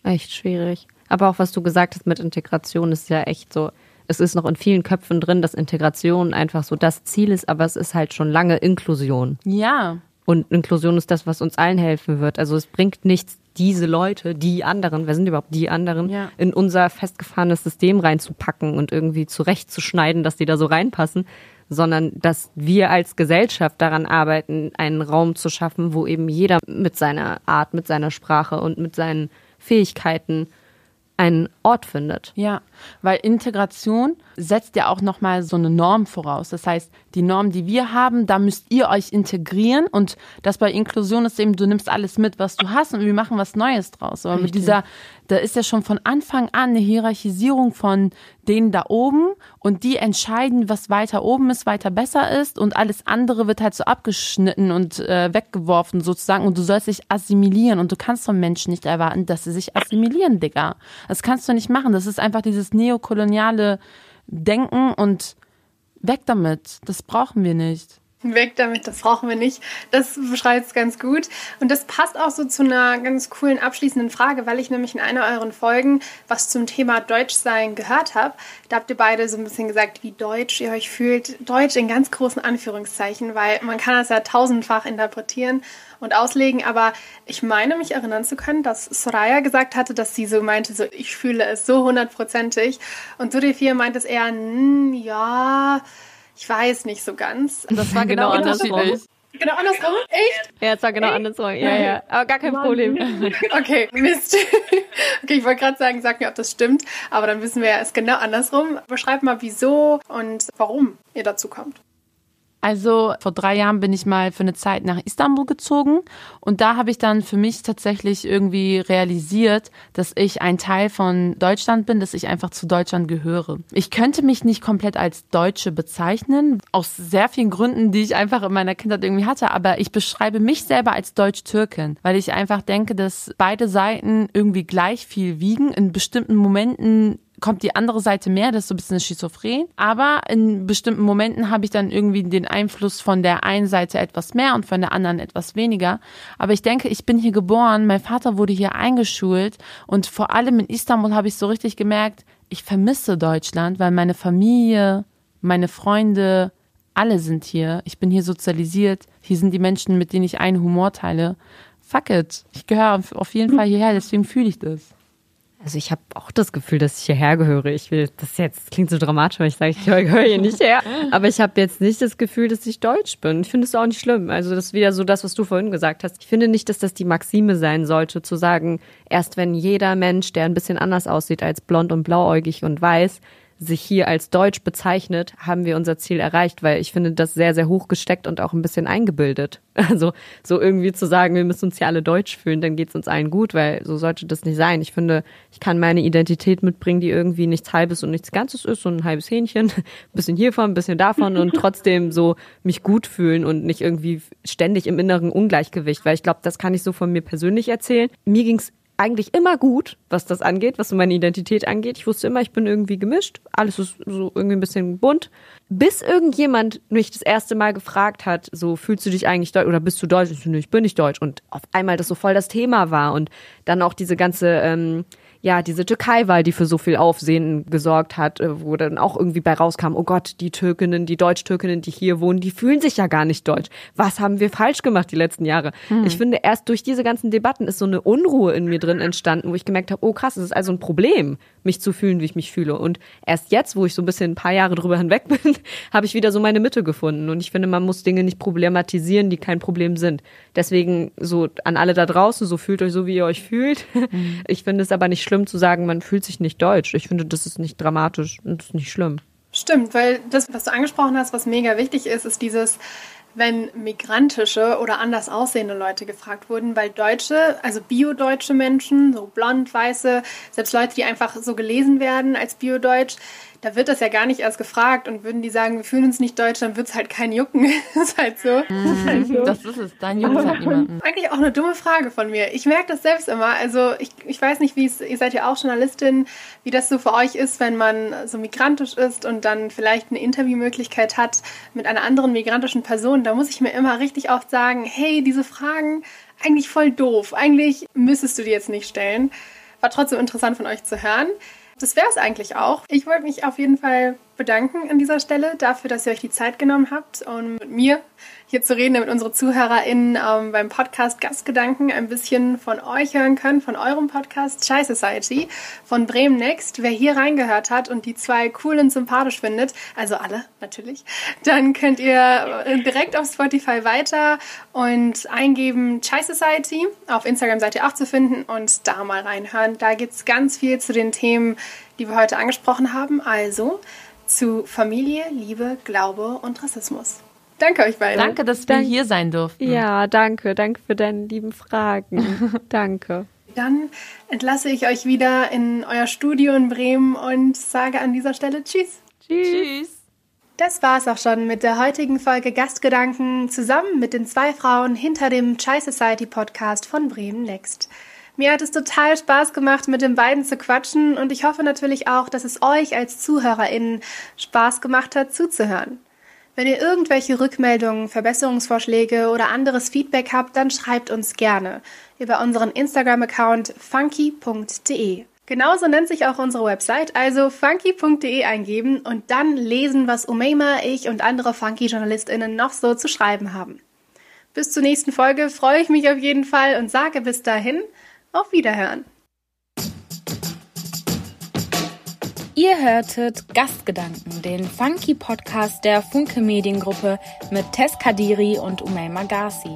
Echt schwierig. Aber auch was du gesagt hast mit Integration ist ja echt so. Es ist noch in vielen Köpfen drin, dass Integration einfach so das Ziel ist, aber es ist halt schon lange Inklusion. Ja. Und Inklusion ist das, was uns allen helfen wird. Also es bringt nichts, diese Leute, die anderen, wer sind überhaupt die anderen, ja. in unser festgefahrenes System reinzupacken und irgendwie zurechtzuschneiden, dass die da so reinpassen, sondern dass wir als Gesellschaft daran arbeiten, einen Raum zu schaffen, wo eben jeder mit seiner Art, mit seiner Sprache und mit seinen Fähigkeiten einen Ort findet. Ja, weil Integration setzt ja auch nochmal so eine Norm voraus. Das heißt, die Norm, die wir haben, da müsst ihr euch integrieren und das bei Inklusion ist eben, du nimmst alles mit, was du hast und wir machen was Neues draus. Aber Richtig. mit dieser, da ist ja schon von Anfang an eine Hierarchisierung von denen da oben und die entscheiden, was weiter oben ist, weiter besser ist und alles andere wird halt so abgeschnitten und äh, weggeworfen sozusagen und du sollst dich assimilieren und du kannst von Menschen nicht erwarten, dass sie sich assimilieren, Digga. Das kannst du nicht machen. Das ist einfach dieses neokoloniale Denken und weg damit. Das brauchen wir nicht. Weg damit, das brauchen wir nicht. Das beschreibt es ganz gut. Und das passt auch so zu einer ganz coolen abschließenden Frage, weil ich nämlich in einer euren Folgen was zum Thema Deutschsein gehört habe. Da habt ihr beide so ein bisschen gesagt, wie deutsch ihr euch fühlt. Deutsch in ganz großen Anführungszeichen, weil man kann das ja tausendfach interpretieren und auslegen. Aber ich meine mich erinnern zu können, dass Soraya gesagt hatte, dass sie so meinte, so ich fühle es so hundertprozentig. Und Sudefir meint es eher, ja ich weiß nicht so ganz. Das war genau, genau andersrum. Genau andersrum? Echt? Ja, es war genau Echt? andersrum. Ja, ja. Aber gar kein Mann. Problem. Okay, Mist. Okay, ich wollte gerade sagen, sag mir, ob das stimmt. Aber dann wissen wir ja, es ist genau andersrum. Beschreib mal, wieso und warum ihr dazu kommt. Also vor drei Jahren bin ich mal für eine Zeit nach Istanbul gezogen und da habe ich dann für mich tatsächlich irgendwie realisiert, dass ich ein Teil von Deutschland bin, dass ich einfach zu Deutschland gehöre. Ich könnte mich nicht komplett als Deutsche bezeichnen, aus sehr vielen Gründen, die ich einfach in meiner Kindheit irgendwie hatte, aber ich beschreibe mich selber als Deutsch-Türkin, weil ich einfach denke, dass beide Seiten irgendwie gleich viel wiegen. In bestimmten Momenten kommt die andere Seite mehr, das ist so ein bisschen schizophren. Aber in bestimmten Momenten habe ich dann irgendwie den Einfluss von der einen Seite etwas mehr und von der anderen etwas weniger. Aber ich denke, ich bin hier geboren, mein Vater wurde hier eingeschult und vor allem in Istanbul habe ich so richtig gemerkt, ich vermisse Deutschland, weil meine Familie, meine Freunde, alle sind hier. Ich bin hier sozialisiert. Hier sind die Menschen, mit denen ich einen Humor teile. Fuck it. Ich gehöre auf jeden Fall hierher, deswegen fühle ich das. Also ich habe auch das Gefühl, dass ich hierher gehöre. Ich will, das jetzt klingt so dramatisch, wenn ich sage, ich gehöre hier nicht her. Aber ich habe jetzt nicht das Gefühl, dass ich deutsch bin. Ich finde es auch nicht schlimm. Also das ist wieder so das, was du vorhin gesagt hast. Ich finde nicht, dass das die Maxime sein sollte, zu sagen, erst wenn jeder Mensch, der ein bisschen anders aussieht als blond und blauäugig und weiß, sich hier als deutsch bezeichnet, haben wir unser Ziel erreicht, weil ich finde das sehr, sehr hoch gesteckt und auch ein bisschen eingebildet. Also so irgendwie zu sagen, wir müssen uns hier alle deutsch fühlen, dann geht es uns allen gut, weil so sollte das nicht sein. Ich finde, ich kann meine Identität mitbringen, die irgendwie nichts Halbes und nichts Ganzes ist, so ein halbes Hähnchen, ein bisschen hiervon, ein bisschen davon und trotzdem so mich gut fühlen und nicht irgendwie ständig im inneren Ungleichgewicht, weil ich glaube, das kann ich so von mir persönlich erzählen. Mir ging's eigentlich immer gut, was das angeht, was so meine Identität angeht. Ich wusste immer, ich bin irgendwie gemischt. Alles ist so irgendwie ein bisschen bunt. Bis irgendjemand mich das erste Mal gefragt hat, so fühlst du dich eigentlich deutsch oder bist du deutsch? Ich, bin nicht deutsch. Und auf einmal das so voll das Thema war und dann auch diese ganze ähm, ja, diese Türkei-Wahl, die für so viel Aufsehen gesorgt hat, äh, wo dann auch irgendwie bei rauskam, oh Gott, die Türkinnen, die Deutsch-Türkinnen, die hier wohnen, die fühlen sich ja gar nicht deutsch. Was haben wir falsch gemacht die letzten Jahre? Hm. Ich finde, erst durch diese ganzen Debatten ist so eine Unruhe in mir drin entstanden, wo ich gemerkt habe, oh krass, es ist also ein Problem, mich zu fühlen, wie ich mich fühle. Und erst jetzt, wo ich so ein bisschen ein paar Jahre drüber hinweg bin, habe ich wieder so meine Mitte gefunden. Und ich finde, man muss Dinge nicht problematisieren, die kein Problem sind. Deswegen so an alle da draußen, so fühlt euch so, wie ihr euch fühlt. Hm. Ich finde es aber nicht schlimm zu sagen, man fühlt sich nicht deutsch. Ich finde, das ist nicht dramatisch und das ist nicht schlimm. Stimmt, weil das, was du angesprochen hast, was mega wichtig ist, ist dieses, wenn migrantische oder anders aussehende Leute gefragt wurden, weil Deutsche, also biodeutsche Menschen, so blond, weiße, selbst Leute, die einfach so gelesen werden als biodeutsch, da wird das ja gar nicht erst gefragt und würden die sagen, wir fühlen uns nicht deutsch, dann wird es halt kein Jucken. das ist halt so. Mm, halt so. Das ist es, dann juckt halt niemanden. Eigentlich auch eine dumme Frage von mir. Ich merke das selbst immer. Also ich, ich weiß nicht, wie es, ihr seid ja auch Journalistin, wie das so für euch ist, wenn man so migrantisch ist und dann vielleicht eine Interviewmöglichkeit hat mit einer anderen migrantischen Person. Da muss ich mir immer richtig oft sagen, hey, diese Fragen, eigentlich voll doof. Eigentlich müsstest du die jetzt nicht stellen. War trotzdem interessant von euch zu hören das wäre es eigentlich auch. Ich wollte mich auf jeden Fall bedanken an dieser Stelle dafür, dass ihr euch die Zeit genommen habt, um mit mir hier zu reden, damit unsere ZuhörerInnen ähm, beim Podcast Gastgedanken ein bisschen von euch hören können, von eurem Podcast Chai Society von Bremen Next. Wer hier reingehört hat und die zwei cool und sympathisch findet, also alle natürlich, dann könnt ihr äh, direkt auf Spotify weiter und eingeben Chai Society. Auf Instagram seid ihr auch zu finden und da mal reinhören. Da gibt es ganz viel zu den Themen, die wir heute angesprochen haben. Also zu Familie, Liebe, Glaube und Rassismus. Danke euch beiden. Danke, dass wir Dank hier sein durften. Ja, danke. Danke für deine lieben Fragen. danke. Dann entlasse ich euch wieder in euer Studio in Bremen und sage an dieser Stelle Tschüss. Tschüss. Tschüss. Das war's auch schon mit der heutigen Folge Gastgedanken zusammen mit den zwei Frauen hinter dem Chai Society Podcast von Bremen Next. Mir hat es total Spaß gemacht, mit den beiden zu quatschen und ich hoffe natürlich auch, dass es euch als ZuhörerInnen Spaß gemacht hat, zuzuhören. Wenn ihr irgendwelche Rückmeldungen, Verbesserungsvorschläge oder anderes Feedback habt, dann schreibt uns gerne über unseren Instagram-Account funky.de. Genauso nennt sich auch unsere Website, also funky.de eingeben und dann lesen, was Umeima, ich und andere Funky-JournalistInnen noch so zu schreiben haben. Bis zur nächsten Folge freue ich mich auf jeden Fall und sage bis dahin auf Wiederhören. Ihr hörtet Gastgedanken, den Funky Podcast der Funke Mediengruppe mit Tess Kadiri und Umay Magasi.